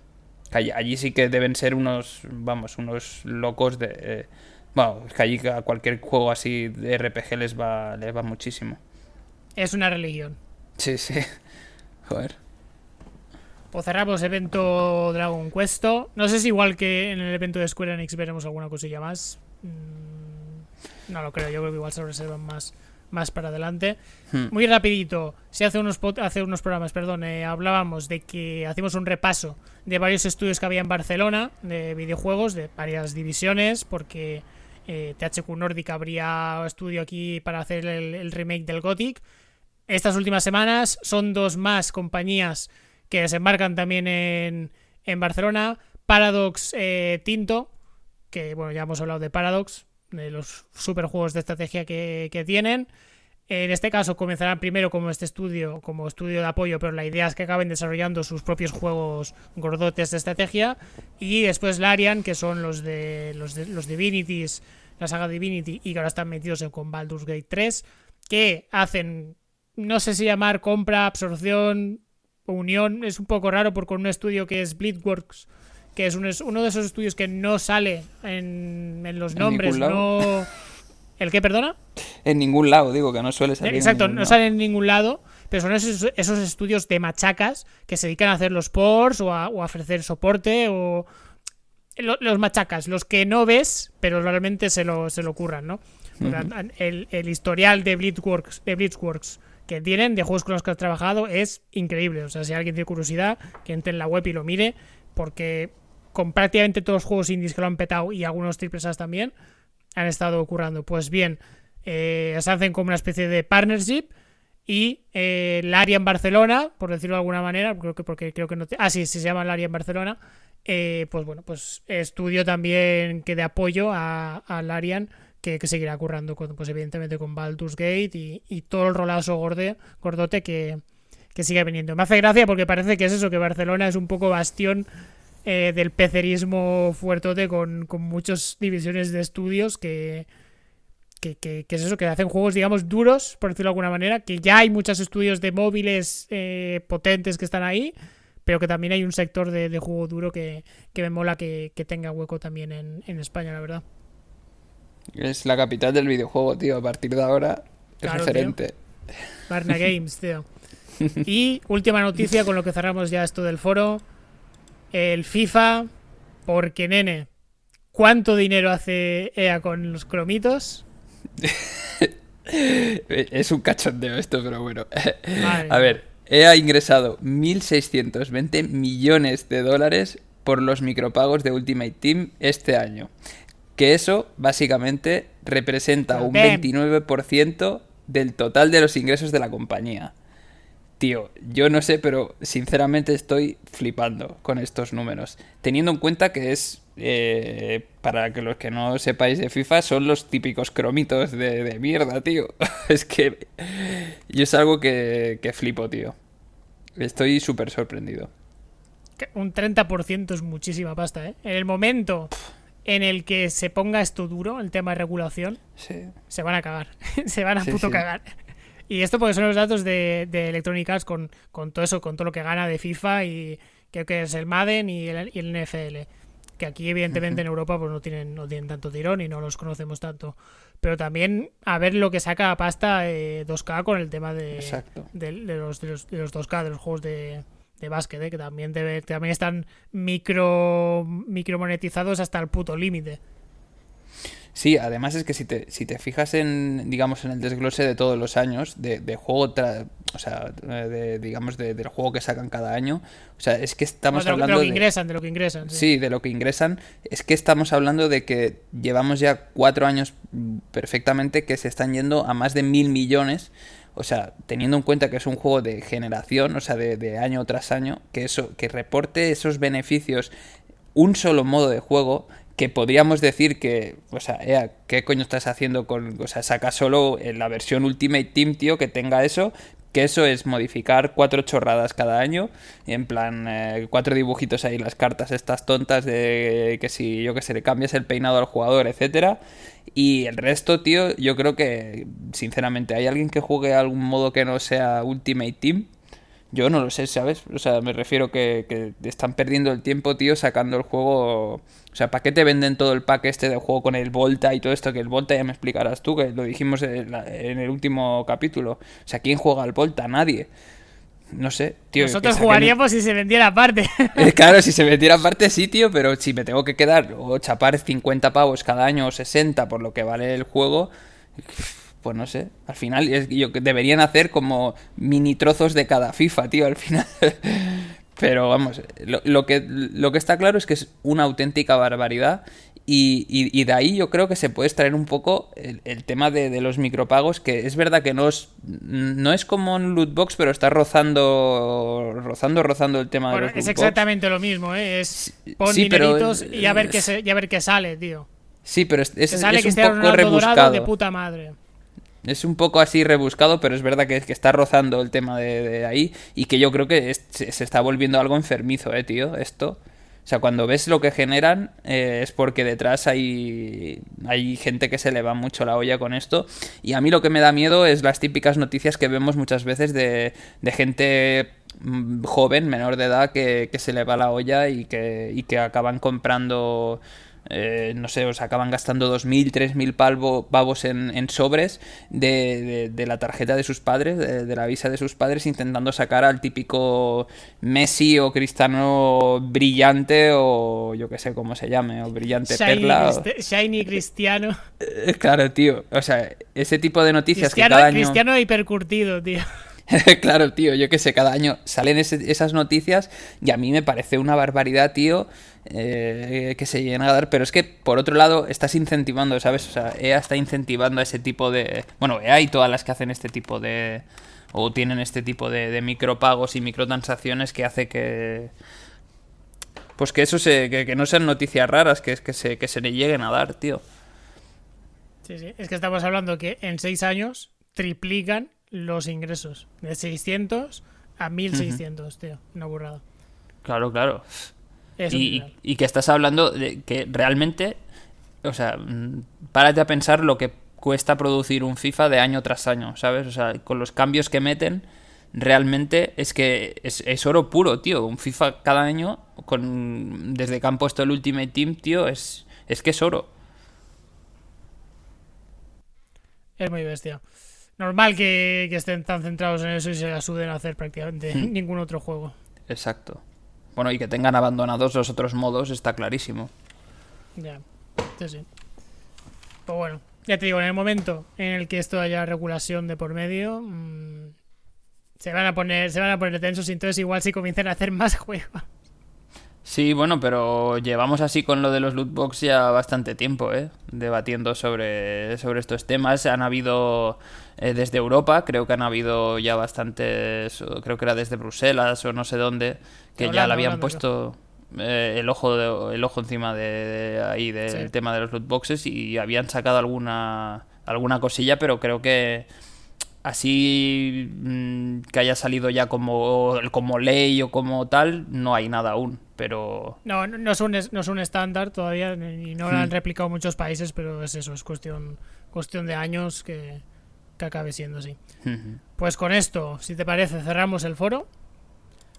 Allí, allí, sí que deben ser unos, vamos, unos locos de bueno, es que allí a cualquier juego así de RPG les va, les va muchísimo. Es una religión. Sí, sí. Joder. Pues cerramos evento Dragon Quest. No sé si igual que en el evento de Square Enix veremos alguna cosilla más. Mm, no lo creo, yo creo que igual se reservan más, más para adelante. Hmm. Muy rapidito, si hace unos, hace unos programas, perdón, eh, hablábamos de que hacemos un repaso de varios estudios que había en Barcelona de videojuegos, de varias divisiones, porque eh, THQ Nordic habría estudio aquí para hacer el, remake del Gothic. Estas últimas semanas son dos más compañías que desembarcan también en, en Barcelona. Paradox eh, Tinto, que bueno, ya hemos hablado de Paradox, de los superjuegos de estrategia que, que tienen. En este caso comenzarán primero como este estudio, como estudio de apoyo, pero la idea es que acaben desarrollando sus propios juegos gordotes de estrategia. Y después Larian, que son los de los, de, los Divinities, la saga Divinity, y que ahora están metidos en con Baldur's Gate 3, que hacen, no sé si llamar compra, absorción, unión, es un poco raro porque con un estudio que es Bleedworks, que es, uno de esos estudios que no sale en, en los nombres, no ¿El qué, perdona? En ningún lado, digo, que no suele salir. Exacto, no sale en ningún lado, pero son esos, estudios de machacas que se dedican a hacer los ports o a, ofrecer soporte o. los machacas, los que no ves, pero realmente se lo, se lo curran, ¿no? el, historial de Blitzworks, de Blitzworks que tienen, de juegos con los que has trabajado, es increíble. O sea, si alguien tiene curiosidad, que entre en la web y lo mire, porque con prácticamente todos los juegos indies que lo han petado y algunos triples A también, han estado currando? Pues bien, eh, se hacen como una especie de partnership y eh, el área en Barcelona, por decirlo de alguna manera, creo que porque creo que no ah sí, se llama el área en Barcelona, eh, pues bueno, pues estudio también que de apoyo al Arian que, seguirá currando con, pues evidentemente con Baldur's Gate y, todo el rolazo gorde, gordote que, que sigue viniendo. Me hace gracia porque parece que es eso, que Barcelona es un poco bastión eh, del pecerismo fuertote con, con muchas divisiones de estudios que, que, es eso, que hacen juegos, digamos, duros, por decirlo de alguna manera, que ya hay muchos estudios de móviles eh, potentes que están ahí, pero que también hay un sector de, juego duro que, me mola que, tenga hueco también en, España, la verdad. Es la capital del videojuego, tío, a partir de ahora es referente. Barna Games, tío. Y última noticia con lo que cerramos ya esto del foro el FIFA, porque nene, ¿cuánto dinero hace EA con los cromitos? es un cachondeo esto, pero bueno. A ver, EA ha ingresado 1.620 millones de dólares por los micropagos de Ultimate Team este año. Que eso, básicamente, representa un 29% del total de los ingresos de la compañía. Tío, yo no sé, pero sinceramente estoy flipando con estos números. Teniendo en cuenta que es, eh, para que los que no sepáis de FIFA, son los típicos cromitos de, mierda, tío. es que yo es algo que, que flipo, tío. Estoy súper sorprendido. Un 30% es muchísima pasta, ¿eh? En el momento en el que se ponga esto duro, el tema de regulación, se van a cagar. se van a puto cagar. Y esto porque son los datos de, de Electronic Arts con, todo eso, con todo lo que gana de FIFA y creo que es el Madden y el, NFL. Que aquí, evidentemente, en Europa pues no tienen, no tienen tanto tirón y no los conocemos tanto. Pero también a ver lo que saca pasta 2K eh, con el tema de, de, los, de, los, 2K, de los juegos de, de básquet, eh, que también, debe, también están micro, micro monetizados hasta el puto límite. Sí, además es que si te, si te fijas en, digamos, en el desglose de todos los años, de, de juego, o sea, de, digamos, del juego que sacan cada año, o sea, es que estamos hablando... De lo que ingresan, de lo que ingresan. Sí. de lo que ingresan. Es que estamos hablando de que llevamos ya cuatro años perfectamente que se están yendo a más de mil millones. O sea, teniendo en cuenta que es un juego de generación, o sea, de, de año tras año, que eso, que reporte esos beneficios un solo modo de juego que podríamos decir que, o sea, ¿qué coño estás haciendo con, o sea, saca solo en la versión Ultimate Team, tío, que tenga eso, que eso es modificar cuatro chorradas cada año, en plan, eh, cuatro dibujitos ahí, las cartas estas tontas de que si, yo que sé, le cambias el peinado al jugador, etcétera, y el resto, tío, yo creo que, sinceramente, ¿hay alguien que juegue algún modo que no sea Ultimate Team? Yo no lo sé, ¿sabes? O sea, me refiero que, que están perdiendo el tiempo, tío, sacando el juego o sea, ¿para qué te venden todo el pack este de juego con el Volta y todo esto? Que el Volta ya me explicarás tú, que lo dijimos en, el último capítulo. O sea, ¿quién juega al Volta? Nadie. No sé, tío. Nosotros jugaríamos si se vendiera aparte. Eh, claro, si se vendiera aparte sí, tío, pero si me tengo que quedar o chapar 50 pavos cada año o 60 por lo que vale el juego, pues no sé, al final es, yo, deberían hacer como mini trozos de cada FIFA, tío, al final. Pero vamos, lo, que, lo que está claro es que es una auténtica barbaridad y, de ahí yo creo que se puede extraer un poco el, tema de, los micropagos, que es verdad que no es, no es como un lootbox, pero está rozando, rozando, rozando el tema de los Es exactamente lo mismo, ¿eh? Es pon dineritos y a ver, qué se, ver qué sale, tío. Sí, pero es, es, un poco rebuscado. de puta madre. Es un poco así rebuscado, pero es verdad que, que está rozando el tema de, ahí y que yo creo que se, se, está volviendo algo enfermizo, eh, tío, esto. O sea, cuando ves lo que generan eh, es porque detrás hay, hay gente que se le va mucho la olla con esto. Y a mí lo que me da miedo es las típicas noticias que vemos muchas veces de, de gente mm, joven, menor de edad, que, que, se le va la olla y que, y que acaban comprando eh, no sé, os acaban gastando 2.000, 3.000 pavos en, en sobres de, de, la tarjeta de sus padres, de, la visa de sus padres, intentando sacar al típico Messi o Cristiano brillante o yo que sé cómo se llame, o brillante perla. Shiny Cristiano. Eh, claro, tío. O sea, ese tipo de noticias que cada año... Cristiano hipercurtido, tío. claro, tío, yo que sé, cada año salen esas noticias y a mí me parece una barbaridad, tío, eh, que se lleguen a dar. Pero es que, por otro lado, estás incentivando, ¿sabes? O sea, EA está incentivando a ese tipo de... Bueno, EA y todas las que hacen este tipo de... o tienen este tipo de, micropagos y microtransacciones que hace que... Pues que eso se, que, no sean noticias raras, que, que, se, que se le lleguen a dar, tío. Sí, sí. Es que estamos hablando que en seis años triplican los ingresos. De 600 a 1600, tío. Una burrada. Claro, claro. Y, y, que estás hablando de que realmente, o sea, mm, párate a pensar lo que cuesta producir un FIFA de año tras año, ¿sabes? O sea, con los cambios que meten, realmente es que es, oro puro, tío. Un FIFA cada año, con desde que han puesto el Ultimate Team, tío, es, es que es oro. Es muy bestia normal que, estén tan centrados en eso y se asuden a hacer prácticamente hmm. ningún otro juego. Exacto. Bueno, y que tengan abandonados los otros modos está clarísimo. Ya, sí, sí. Pues bueno, ya te digo, en el momento en el que esto haya regulación de por medio, mm, se van a poner, se van a poner tensos y entonces igual si comienzan a hacer más juegos. Sí, bueno, pero llevamos así con lo de los lootbox ya bastante tiempo, ¿eh? Debatiendo sobre, sobre estos temas. Han habido eh, desde Europa, creo que han habido ya bastantes, creo que era desde Bruselas o no sé dónde, que ya le habían puesto eh, el, ojo el ojo encima de, ahí del tema de los lootboxes y habían sacado alguna, alguna cosilla, pero creo que así mm, que haya salido ya como, como ley o como tal, no hay nada aún, pero... No, no es un, no es un estándar todavía y no lo han hmm. replicado muchos países, pero es eso, es cuestión, cuestión de años que, que acabe siendo así. Pues con esto, si te parece, cerramos el foro.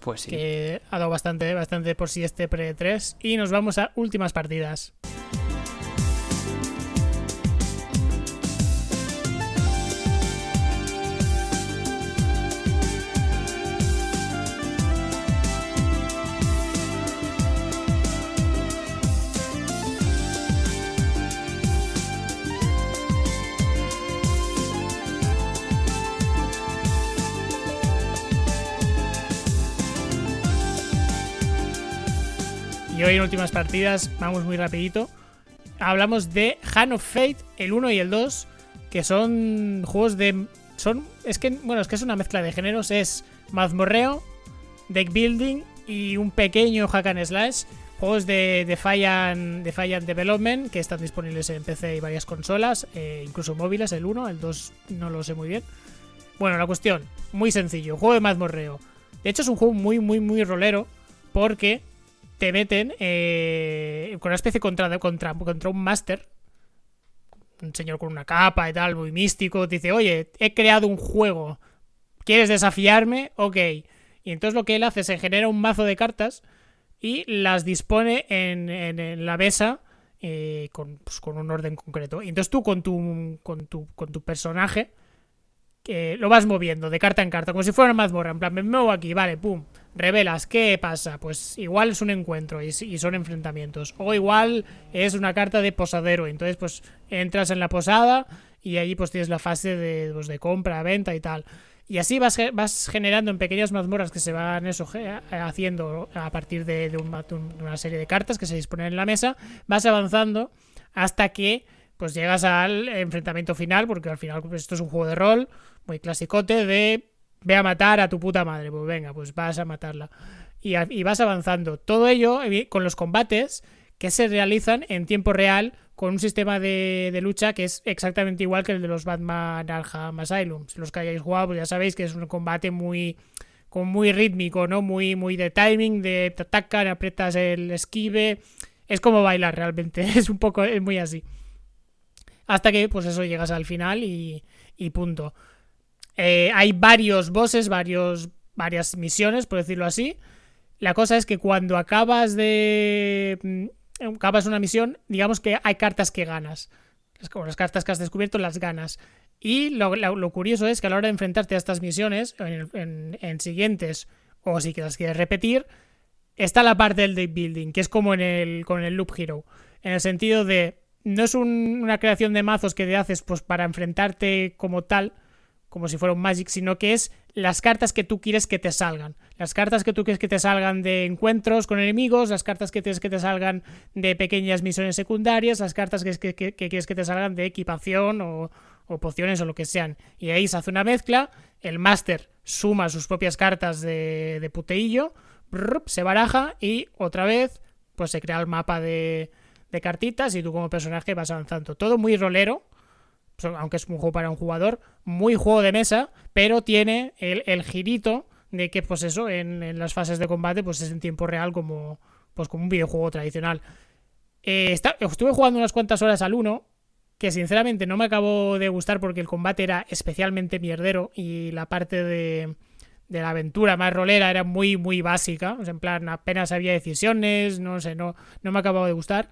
Pues sí. Que ha dado bastante, bastante por sí este pre-3 y nos vamos a últimas partidas. En últimas partidas, vamos muy rapidito, hablamos de Hand of Fate, el 1 y el 2, que son juegos de... Son, es que, bueno, es que es una mezcla de géneros, es mazmorreo, deck building y un pequeño hack and slash. Juegos de Defiant, Defiant Development que están disponibles en PC y varias consolas, eh, incluso móviles, el 1, el 2 no lo sé muy bien. Bueno, la cuestión, muy sencillo, juego de mazmorreo. De hecho es un juego muy, muy, muy rolero porque te meten eh, con una especie contra, contra, contra un máster. Un señor con una capa y tal, muy místico. Te dice, oye, he creado un juego. ¿Quieres desafiarme? Ok. Y entonces lo que él hace es genera un mazo de cartas y las dispone en, en, la mesa eh, con, pues, con, un orden concreto. Y entonces tú con tu, con tu, con tu personaje que lo vas moviendo de carta en carta, como si fuera una mazmorra. En plan, me muevo aquí, vale, pum. Revelas, ¿qué pasa? Pues igual es un encuentro y, son enfrentamientos. O igual es una carta de posadero. Entonces, pues entras en la posada y ahí pues tienes la fase de, pues, de compra, venta y tal. Y así vas, vas generando en pequeñas mazmorras que se van eso, haciendo a partir de, una serie de cartas que se disponen en la mesa, vas avanzando hasta que pues llegas al enfrentamiento final, porque al final pues, esto es un juego de rol muy clasicote de ve a matar a tu puta madre, pues venga, pues vas a matarla. Y, vas avanzando. Todo ello con los combates que se realizan en tiempo real con un sistema de, lucha que es exactamente igual que el de los Batman Arkham Asylum. Si los que hayáis jugado, pues ya sabéis que es un combate muy muy rítmico, ¿no? Muy, muy de timing, de te atacan, aprietas el esquive. Es como bailar realmente, es un poco, es muy así. Hasta que, pues eso, llegas al final y, y punto. Eh, hay varios bosses, varios, varias misiones, por decirlo así. La cosa es que cuando acabas de acabas una misión, digamos que hay cartas que ganas. Como las cartas que has descubierto las ganas. Y lo, curioso es que a la hora de enfrentarte a estas misiones, en, siguientes, o si las quieres repetir, está la parte del deck building, que es como en el, con el Loop Hero. En el sentido de, no es una creación de mazos que te haces pues, para enfrentarte como tal, como si fuera un Magic, sino que es las cartas que tú quieres que te salgan. Las cartas que tú quieres que te salgan de encuentros con enemigos, las cartas que quieres que te salgan de pequeñas misiones secundarias, las cartas que, quieres que te salgan de equipación o, pociones o lo que sean. Y ahí se hace una mezcla, el máster suma sus propias cartas de, de puteillo, se baraja y otra vez pues se crea el mapa de, de cartitas y tú como personaje vas avanzando. Todo muy rolero, aunque es un juego para un jugador, muy juego de mesa, pero tiene el, girito de que, pues eso, en, las fases de combate, pues es en tiempo real como, pues como un videojuego tradicional. Eh, estuve jugando unas cuantas horas al 1, que sinceramente no me acabó de gustar porque el combate era especialmente mierdero y la parte de, de la aventura más rolera era muy, muy básica. en plan, apenas había decisiones, no sé, no, no me acabó de gustar.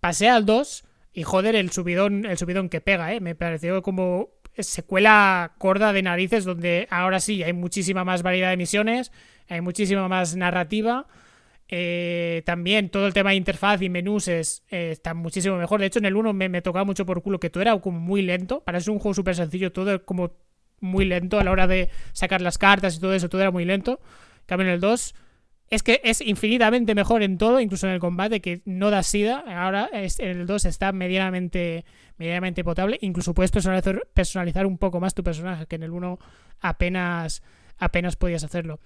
Pasé al 2 y joder, el subidón, el subidón que pega, ¿eh? Me pareció como secuela corda de narices donde ahora sí hay muchísima más variedad de misiones, hay muchísima más narrativa. Eh, también todo el tema de interfaz y menús es, eh, está muchísimo mejor. De hecho, en el 1 me, me, tocaba mucho por culo que todo era como muy lento. Para ser un juego súper sencillo, todo como muy lento a la hora de sacar las cartas y todo eso, todo era muy lento. En cambio, en el 2 es que es infinitamente mejor en todo, incluso en el combate, que no da sida. Ahora en el 2 está medianamente, medianamente potable. Incluso puedes personalizar, personalizar un poco más tu personaje, que en el 1 apenas, apenas podías hacerlo.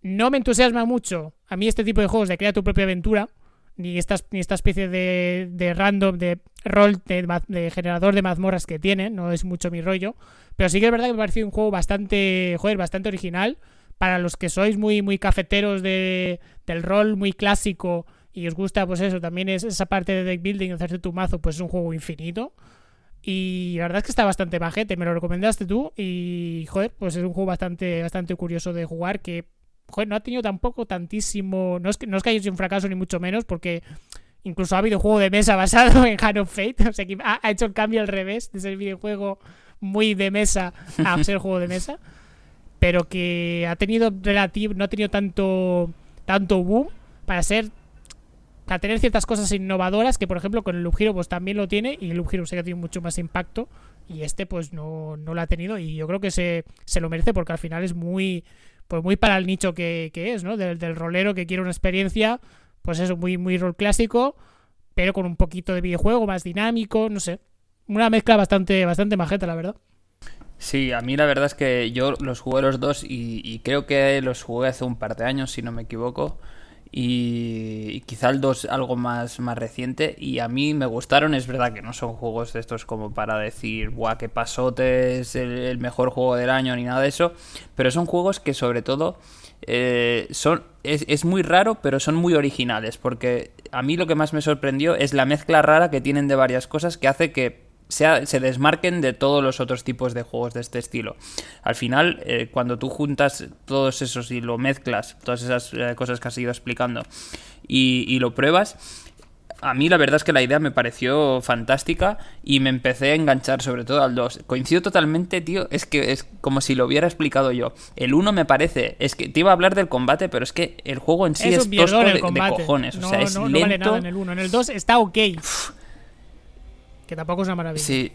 No me entusiasma mucho a mí este tipo de juegos de crear tu propia aventura, ni esta, ni esta especie de, de random, de rol, de, de, generador de mazmorras que tiene, no es mucho mi rollo. Pero sí que es verdad que me parecido un juego bastante, joder, bastante original para los que sois muy, muy cafeteros de, del rol muy clásico y os gusta, pues eso, también es esa parte de deck building, hacerte tu mazo, pues es un juego infinito. Y la verdad es que está bastante bajete, me lo recomendaste tú y, joder, pues es un juego bastante, bastante curioso de jugar que, joder, no ha tenido tampoco tantísimo... No es que, no es que haya sido un fracaso ni mucho menos, porque incluso ha habido juego de mesa basado en Hand of Fate, o sea que ha, hecho el cambio al revés de ser videojuego muy de mesa a ser juego de mesa pero que ha tenido relativo, no ha tenido tanto, tanto boom para ser para tener ciertas cosas innovadoras que por ejemplo con el Loop Hero pues también lo tiene y el Loop Hero sí que ha tenido mucho más impacto y este pues no, no lo ha tenido y yo creo que se, se lo merece porque al final es muy pues muy para el nicho que, es, ¿no? Del, del, rolero que quiere una experiencia pues eso, muy, muy rol clásico pero con un poquito de videojuego más dinámico, no sé una mezcla bastante, bastante majeta la verdad Sí, a mí la verdad es que yo los jugué los dos y, creo que los jugué hace un par de años, si no me equivoco. Y, quizá el 2 algo más, más reciente. Y a mí me gustaron, es verdad que no son juegos de estos como para decir, guau, qué pasote es el, mejor juego del año ni nada de eso. Pero son juegos que sobre todo eh, son, es, es, muy raro, pero son muy originales. Porque a mí lo que más me sorprendió es la mezcla rara que tienen de varias cosas que hace que se desmarquen de todos los otros tipos de juegos de este estilo. Al final, eh, cuando tú juntas todos esos y lo mezclas, todas esas eh, cosas que has ido explicando, y, lo pruebas, a mí la verdad es que la idea me pareció fantástica y me empecé a enganchar sobre todo al 2. Coincido totalmente, tío, es que es como si lo hubiera explicado yo. El 1 me parece, es que te iba a hablar del combate, pero es que el juego en sí es, tosco de, cojones, o sea, es lento. vale en el 1, en el 2 está ok. Tampoco es una maravilla. Sí.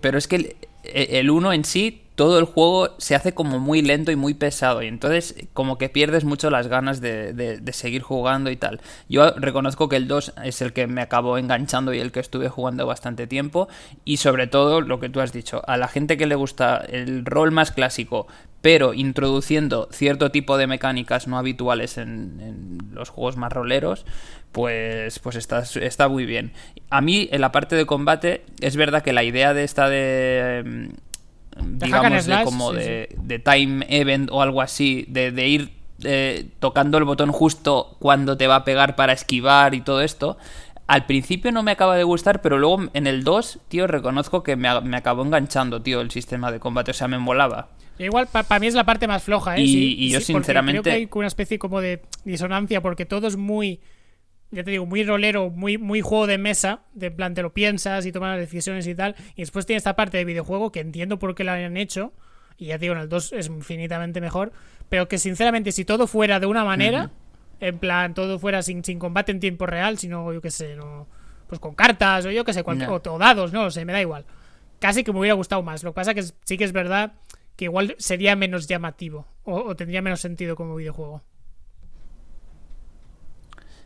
pero es que el 1 en sí todo el juego se hace como muy lento y muy pesado y entonces como que pierdes mucho las ganas de, seguir jugando y tal. Yo reconozco que el 2 es el que me acabó enganchando y el que estuve jugando bastante tiempo y sobre todo lo que tú has dicho, a la gente que le gusta el rol más clásico pero introduciendo cierto tipo de mecánicas no habituales en, los juegos más roleros, pues, pues está, está muy bien. A mí, en la parte de combate, es verdad que la idea de esta de digamos, de como de, time event o algo así, de, ir eh, tocando el botón justo cuando te va a pegar para esquivar y todo esto. Al principio no me acaba de gustar, pero luego en el 2, tío, reconozco que me, acabó enganchando, tío, el sistema de combate. O sea, me molaba. Igual, para mí es la parte más floja, ¿eh? Y, yo, sinceramente. Creo que hay una especie como de disonancia porque todo es muy ya te digo, muy rolero, muy, muy juego de mesa, de plan te lo piensas y tomas las decisiones y tal. Y después tiene esta parte de videojuego que entiendo por qué la han hecho. Y ya te digo, en el 2 es infinitamente mejor. Pero que sinceramente, si todo fuera de una manera, en plan, todo fuera sin, sin combate en tiempo real, sino, yo qué sé, no, pues con cartas o yo qué sé, o, dados, no sé, me da igual. Casi que me hubiera gustado más. Lo que pasa que sí que es verdad que igual sería menos llamativo o tendría menos sentido como videojuego.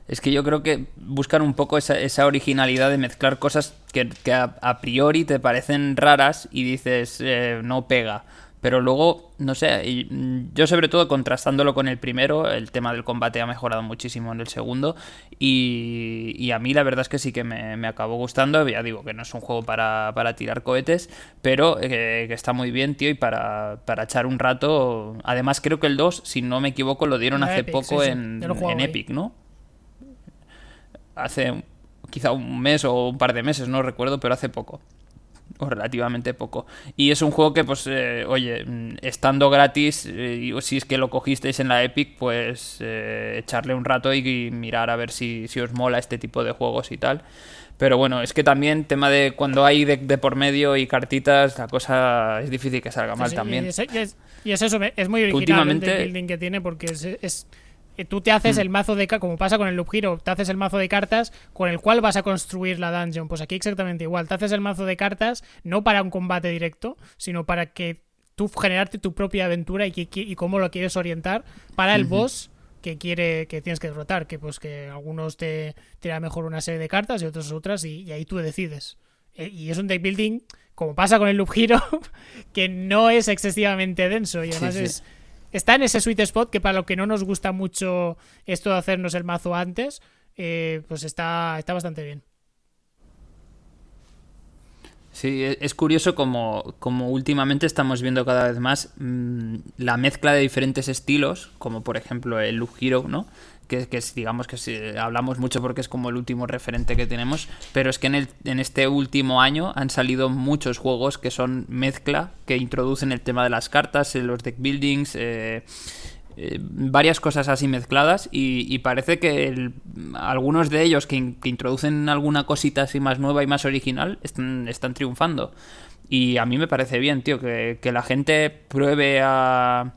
Es que yo creo que buscan un poco esa, esa originalidad de mezclar cosas que, a, priori te parecen raras y dices, eh, no pega. Pero luego, no sé, mm, yo sobre todo contrastándolo con el primero, el tema del combate ha mejorado muchísimo en el segundo. Y, a mí la verdad es que sí que me, acabó gustando. Ya digo que no es un juego para, tirar cohetes, pero eh, que está muy bien, tío, y para, echar un rato. Además, creo que el 2, si no me equivoco, lo dieron hace poco en, en Epic, ¿no? hace quizá un mes o un par de meses, no recuerdo, pero hace poco. O relativamente poco. Y es un juego que, pues, eh, oye, mm, estando gratis, eh, o si es que lo cogisteis en la Epic, pues eh, echarle un rato y, mirar a ver si, os mola este tipo de juegos y tal. Pero bueno, es que también tema de cuando hay de, por medio y cartitas, la cosa es difícil que salga mal también. Y es, eso, es muy original el building que tiene porque es tú te haces mm. el mazo de como pasa con el Loop Hero, te haces el mazo de cartas con el cual vas a construir la dungeon. Pues aquí exactamente igual, te haces el mazo de cartas no para un combate directo, sino para que tú generarte tu propia aventura y, y cómo lo quieres orientar para el boss que quiere que tienes que derrotar, que pues que algunos te tiran mejor una serie de cartas y otros otras y, ahí tú decides. Eh, y es un deck building como pasa con el Loop Hero que no es excesivamente denso y además es está en ese sweet spot que para lo que no nos gusta mucho esto de hacernos el mazo antes, eh, pues está, está bastante bien. Sí, e, es curioso como, como, últimamente estamos viendo cada vez más mm, la mezcla de diferentes estilos, como por ejemplo el Loop Hero, ¿no? Que, digamos que hablamos mucho porque es como el último referente que tenemos, pero es que en, este último año han salido muchos juegos que son mezcla, que introducen el tema de las cartas, los deck buildings, eh, eh, varias cosas así mezcladas y, parece que algunos de ellos que, introducen alguna cosita así más nueva y más original están, triunfando. Y a mí me parece bien, tío, que, que la gente pruebe a,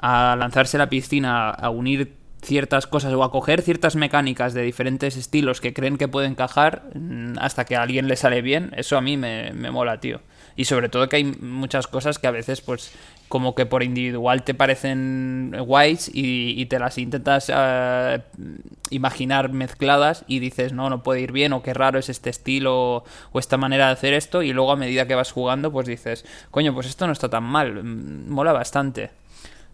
a lanzarse a la piscina, a unir ciertas cosas o a coger ciertas mecánicas de diferentes estilos que creen que pueden encajar mm, hasta que a alguien le sale bien, eso a mí me, mola, tío. Y sobre todo que hay muchas cosas que a veces, pues, como que por individual te parecen guays y, te las intentas eh, imaginar mezcladas y dices, no, no puede ir bien o qué raro es este estilo o esta manera de hacer esto y luego a medida que vas jugando, pues dices, coño, pues esto no está tan mal, mm, mola bastante.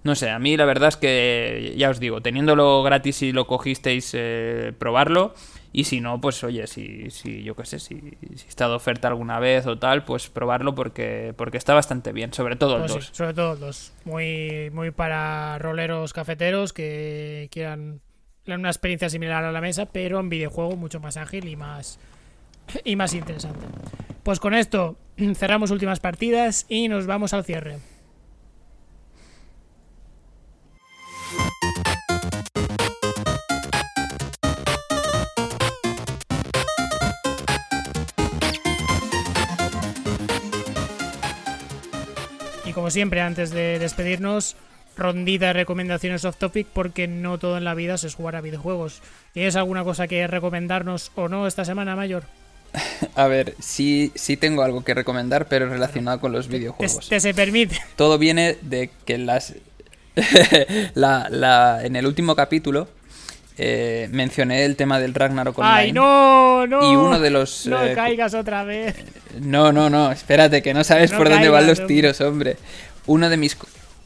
No sé, a mí la verdad es que, ya os digo, teniéndolo gratis y lo cogisteis, eh, probarlo. Y si no, pues oye, si, si yo qué sé, si, si, está de oferta alguna vez o tal, pues probarlo porque, porque está bastante bien, sobre todo el 2. Pues sobre todo el 2. Muy, muy para roleros cafeteros que quieran una experiencia similar a la mesa, pero en videojuego mucho más ágil y más, y más interesante. Pues con esto cerramos últimas partidas y nos vamos al cierre. Como siempre, antes de despedirnos, rondita de recomendaciones off topic porque no todo en la vida se es jugar a videojuegos. ¿Tienes alguna cosa que recomendarnos o no esta semana, Mayor? A ver, sí, sí tengo algo que recomendar, pero relacionado con los videojuegos. Te, se permite. Todo viene de que las. la, la, en el último capítulo eh, mencioné el tema del Ragnarok Online. ¡Ay, no! ¡No! Y uno de los. No eh, caigas otra vez. No, no, no, espérate, que no sabes por dónde van los tiros, hombre. Uno de mis.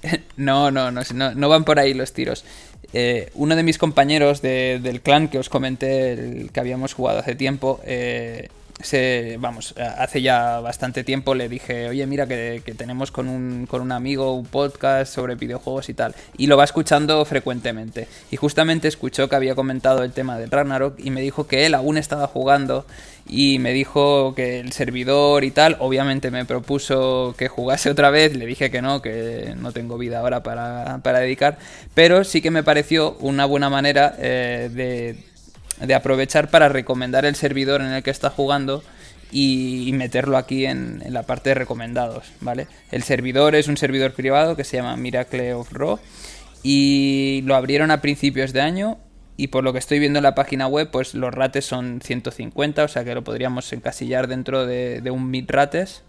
no, no, no, no, van por ahí los tiros. Eh, uno de mis compañeros del clan que os comenté, el que habíamos jugado hace tiempo, eh, se, vamos, hace ya bastante tiempo le dije, oye, mira que, tenemos con un, con un amigo un podcast sobre videojuegos y tal. Y lo va escuchando frecuentemente. Y justamente escuchó que había comentado el tema del Ragnarok y me dijo que él aún estaba jugando y me dijo que el servidor y tal, obviamente me propuso que jugase otra vez, le dije que no, que no tengo vida ahora para, dedicar, pero sí que me pareció una buena manera eh, de de aprovechar para recomendar el servidor en el que está jugando y, meterlo aquí en, la parte de recomendados, ¿vale? El servidor es un servidor privado que se llama Miracle of Raw y lo abrieron a principios de año y por lo que estoy viendo en la página web, pues los rates son 150, o sea que lo podríamos encasillar dentro de, un mid rates.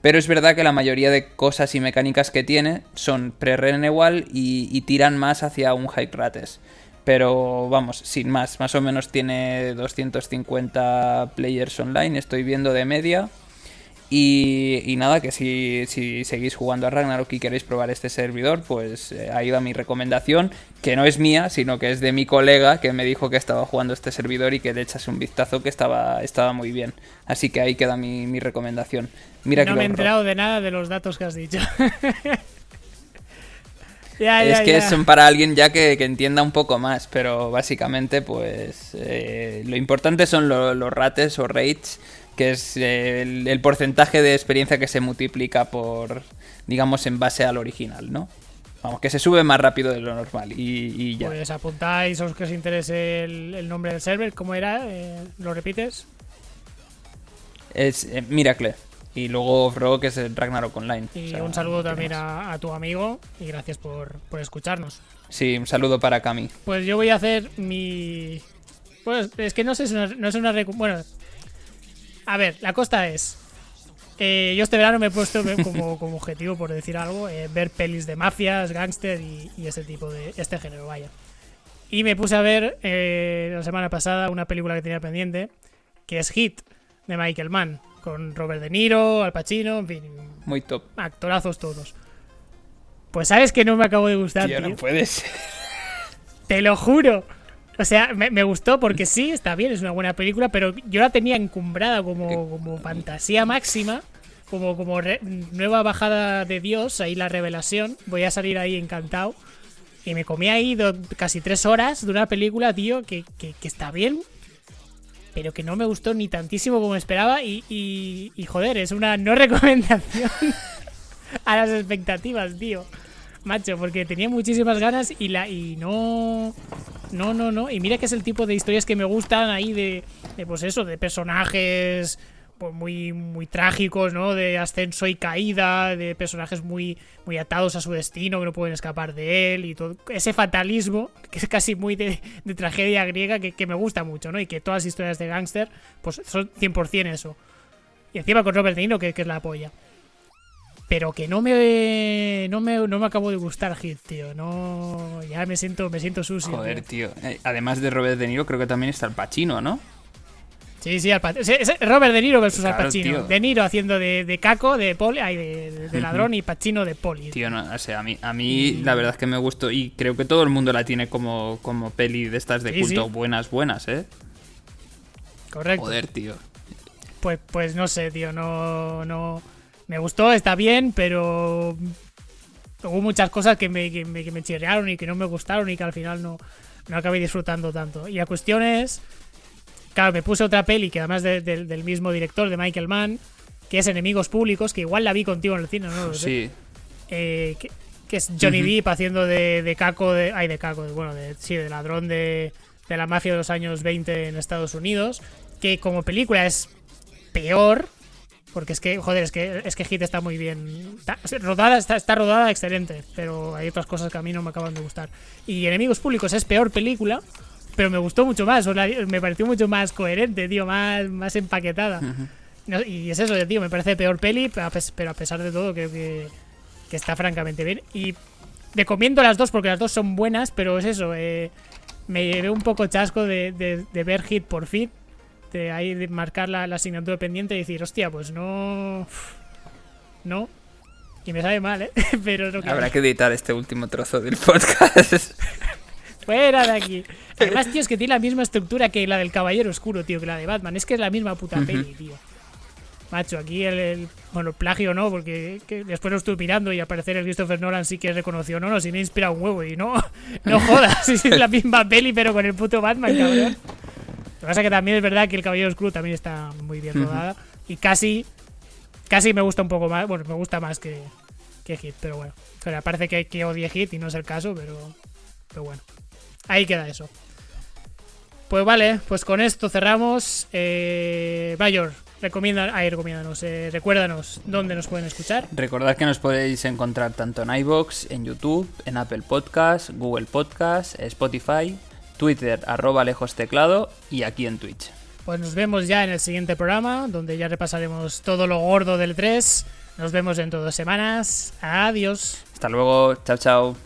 Pero es verdad que la mayoría de cosas y mecánicas que tiene son pre-renewal y, y, tiran más hacia un high rates. Pero vamos, sin más, más o menos tiene 250 players online, estoy viendo de media. Y, nada, que si, si, seguís jugando a Ragnarok y queréis probar este servidor, pues eh, ahí va mi recomendación, que no es mía, sino que es de mi colega que me dijo que estaba jugando este servidor y que le echase un vistazo que estaba, estaba muy bien. Así que ahí queda mi, mi recomendación. Mira no me he enterado de nada de los datos que has dicho. es que son para alguien ya que, entienda un poco más, pero básicamente pues eh, lo importante son los rates o rates, que es el, porcentaje de experiencia que se multiplica por, digamos, en base al original, ¿no? Vamos, que se sube más rápido de lo normal y, ya. Pues apuntáis a los que os interese el, nombre del server, ¿cómo era? Eh, ¿Lo repites? Es eh, Miracle. Y luego Fro, que es el Ragnarok Online. Y un saludo también a, tu amigo y gracias por, escucharnos. Sí, un saludo para Cami. Pues yo voy a hacer mi... Pues es que no sé, no es una... Bueno, a ver, la costa es... Eh, yo este verano me he puesto como, como objetivo, por decir algo, eh, ver pelis de mafias, gángster y, ese tipo de... este género, vaya. Y me puse a ver eh, la semana pasada una película que tenía pendiente, que es Hit, de Michael Mann con Robert De Niro, Al Pacino, en fin. Muy top. Actorazos todos. Pues sabes que no me acabo de gustar, tío. no puedes. Te lo juro. O sea, me, gustó porque sí, está bien, es una buena película, pero yo la tenía encumbrada como, como fantasía máxima, como, como nueva bajada de Dios, ahí la revelación. Voy a salir ahí encantado. Y me comí ahí casi tres horas de una película, tío, que, que, que está bien, pero que no me gustó ni tantísimo como esperaba y, y, joder, es una no recomendación a las expectativas, tío. Macho, porque tenía muchísimas ganas y la y no no no no y mira que es el tipo de historias que me gustan ahí de, de pues eso, de personajes pues muy, muy trágicos, ¿no? De ascenso y caída, de personajes muy, muy atados a su destino, que no pueden escapar de él, y todo ese fatalismo, que es casi muy de, tragedia griega, que, me gusta mucho, ¿no? Y que todas las historias de gángster, pues son 100% eso. Y encima con Robert De Niro, que, es la polla. Pero que no me, no me no me acabo de gustar Hit, tío. No, ya me siento me siento sucio. Joder, tío. Eh, además de Robert De Niro, creo que también está el Pacino, ¿no? Sí, sí, Robert De Niro versus Al Pacino. De Niro haciendo de, de caco, de poli, de, de, ladrón y Pacino de poli. Tío, no, o sea, a mí, a mí la verdad es que me gustó y creo que todo el mundo la tiene como, como peli de estas de culto buenas, buenas, ¿eh? Correcto. Joder, tío. Pues, pues no sé, tío, no, no... Me gustó, está bien, pero hubo muchas cosas que me, que me, chirrearon y que no me gustaron y que al final no, no acabé disfrutando tanto. Y la cuestión es Claro, me puse otra peli que además del mismo director, de Michael Mann, que es Enemigos Públicos, que igual la vi contigo en el cine, ¿no? Sí. Eh, que, es Johnny Depp haciendo de, caco, de, ay, de caco, bueno, de, sí, de ladrón de, de la mafia de los años 20 en Estados Unidos, que como película es peor, porque es que, joder, es que, es que Hit está muy bien. Está, rodada, está, está, rodada excelente, pero hay otras cosas que a mí no me acaban de gustar. Y Enemigos Públicos es peor película, pero me gustó mucho más, me pareció mucho más coherente, tío, más, más empaquetada. y es eso, tío, me parece peor peli, pero a pesar de todo creo que, que está francamente bien. Y recomiendo las dos porque las dos son buenas, pero es eso, eh, me llevé un poco chasco de, de, ver hit por fit, de ahí de marcar la, la asignatura pendiente y decir, hostia, pues no... No, y me sabe mal, ¿eh? Pero Habrá que editar este último trozo del podcast. Fuera de aquí. Además, tío, es que tiene la misma estructura que la del Caballero Oscuro, tío, que la de Batman. Es que es la misma puta peli, tío. Macho, aquí el, bueno, el plagio no, porque después lo estuve mirando y al parecer el Christopher Nolan sí que reconoció, no, no, sí me inspira un huevo y no, no jodas, es la misma peli pero con el puto Batman, cabrón. Lo que pasa es que también es verdad que el Caballero Oscuro también está muy bien rodada y casi Casi me gusta un poco más, bueno, me gusta más que, que Hit, pero bueno. Pero parece que, que odie Hit y no es el caso, pero, pero bueno. Ahí queda eso. Pues vale, pues con esto cerramos. Eh, Bayor, recomienda, ahí recomiéndanos, eh, recuérdanos dónde nos pueden escuchar. Recordad que nos podéis encontrar tanto en iBox, en YouTube, en Apple Podcast, Google Podcast, Spotify, Twitter, arroba lejos teclado y aquí en Twitch. Pues nos vemos ya en el siguiente programa, donde ya repasaremos todo lo gordo del 3. Nos vemos dentro de dos semanas. Adiós. Hasta luego. Chao, chao.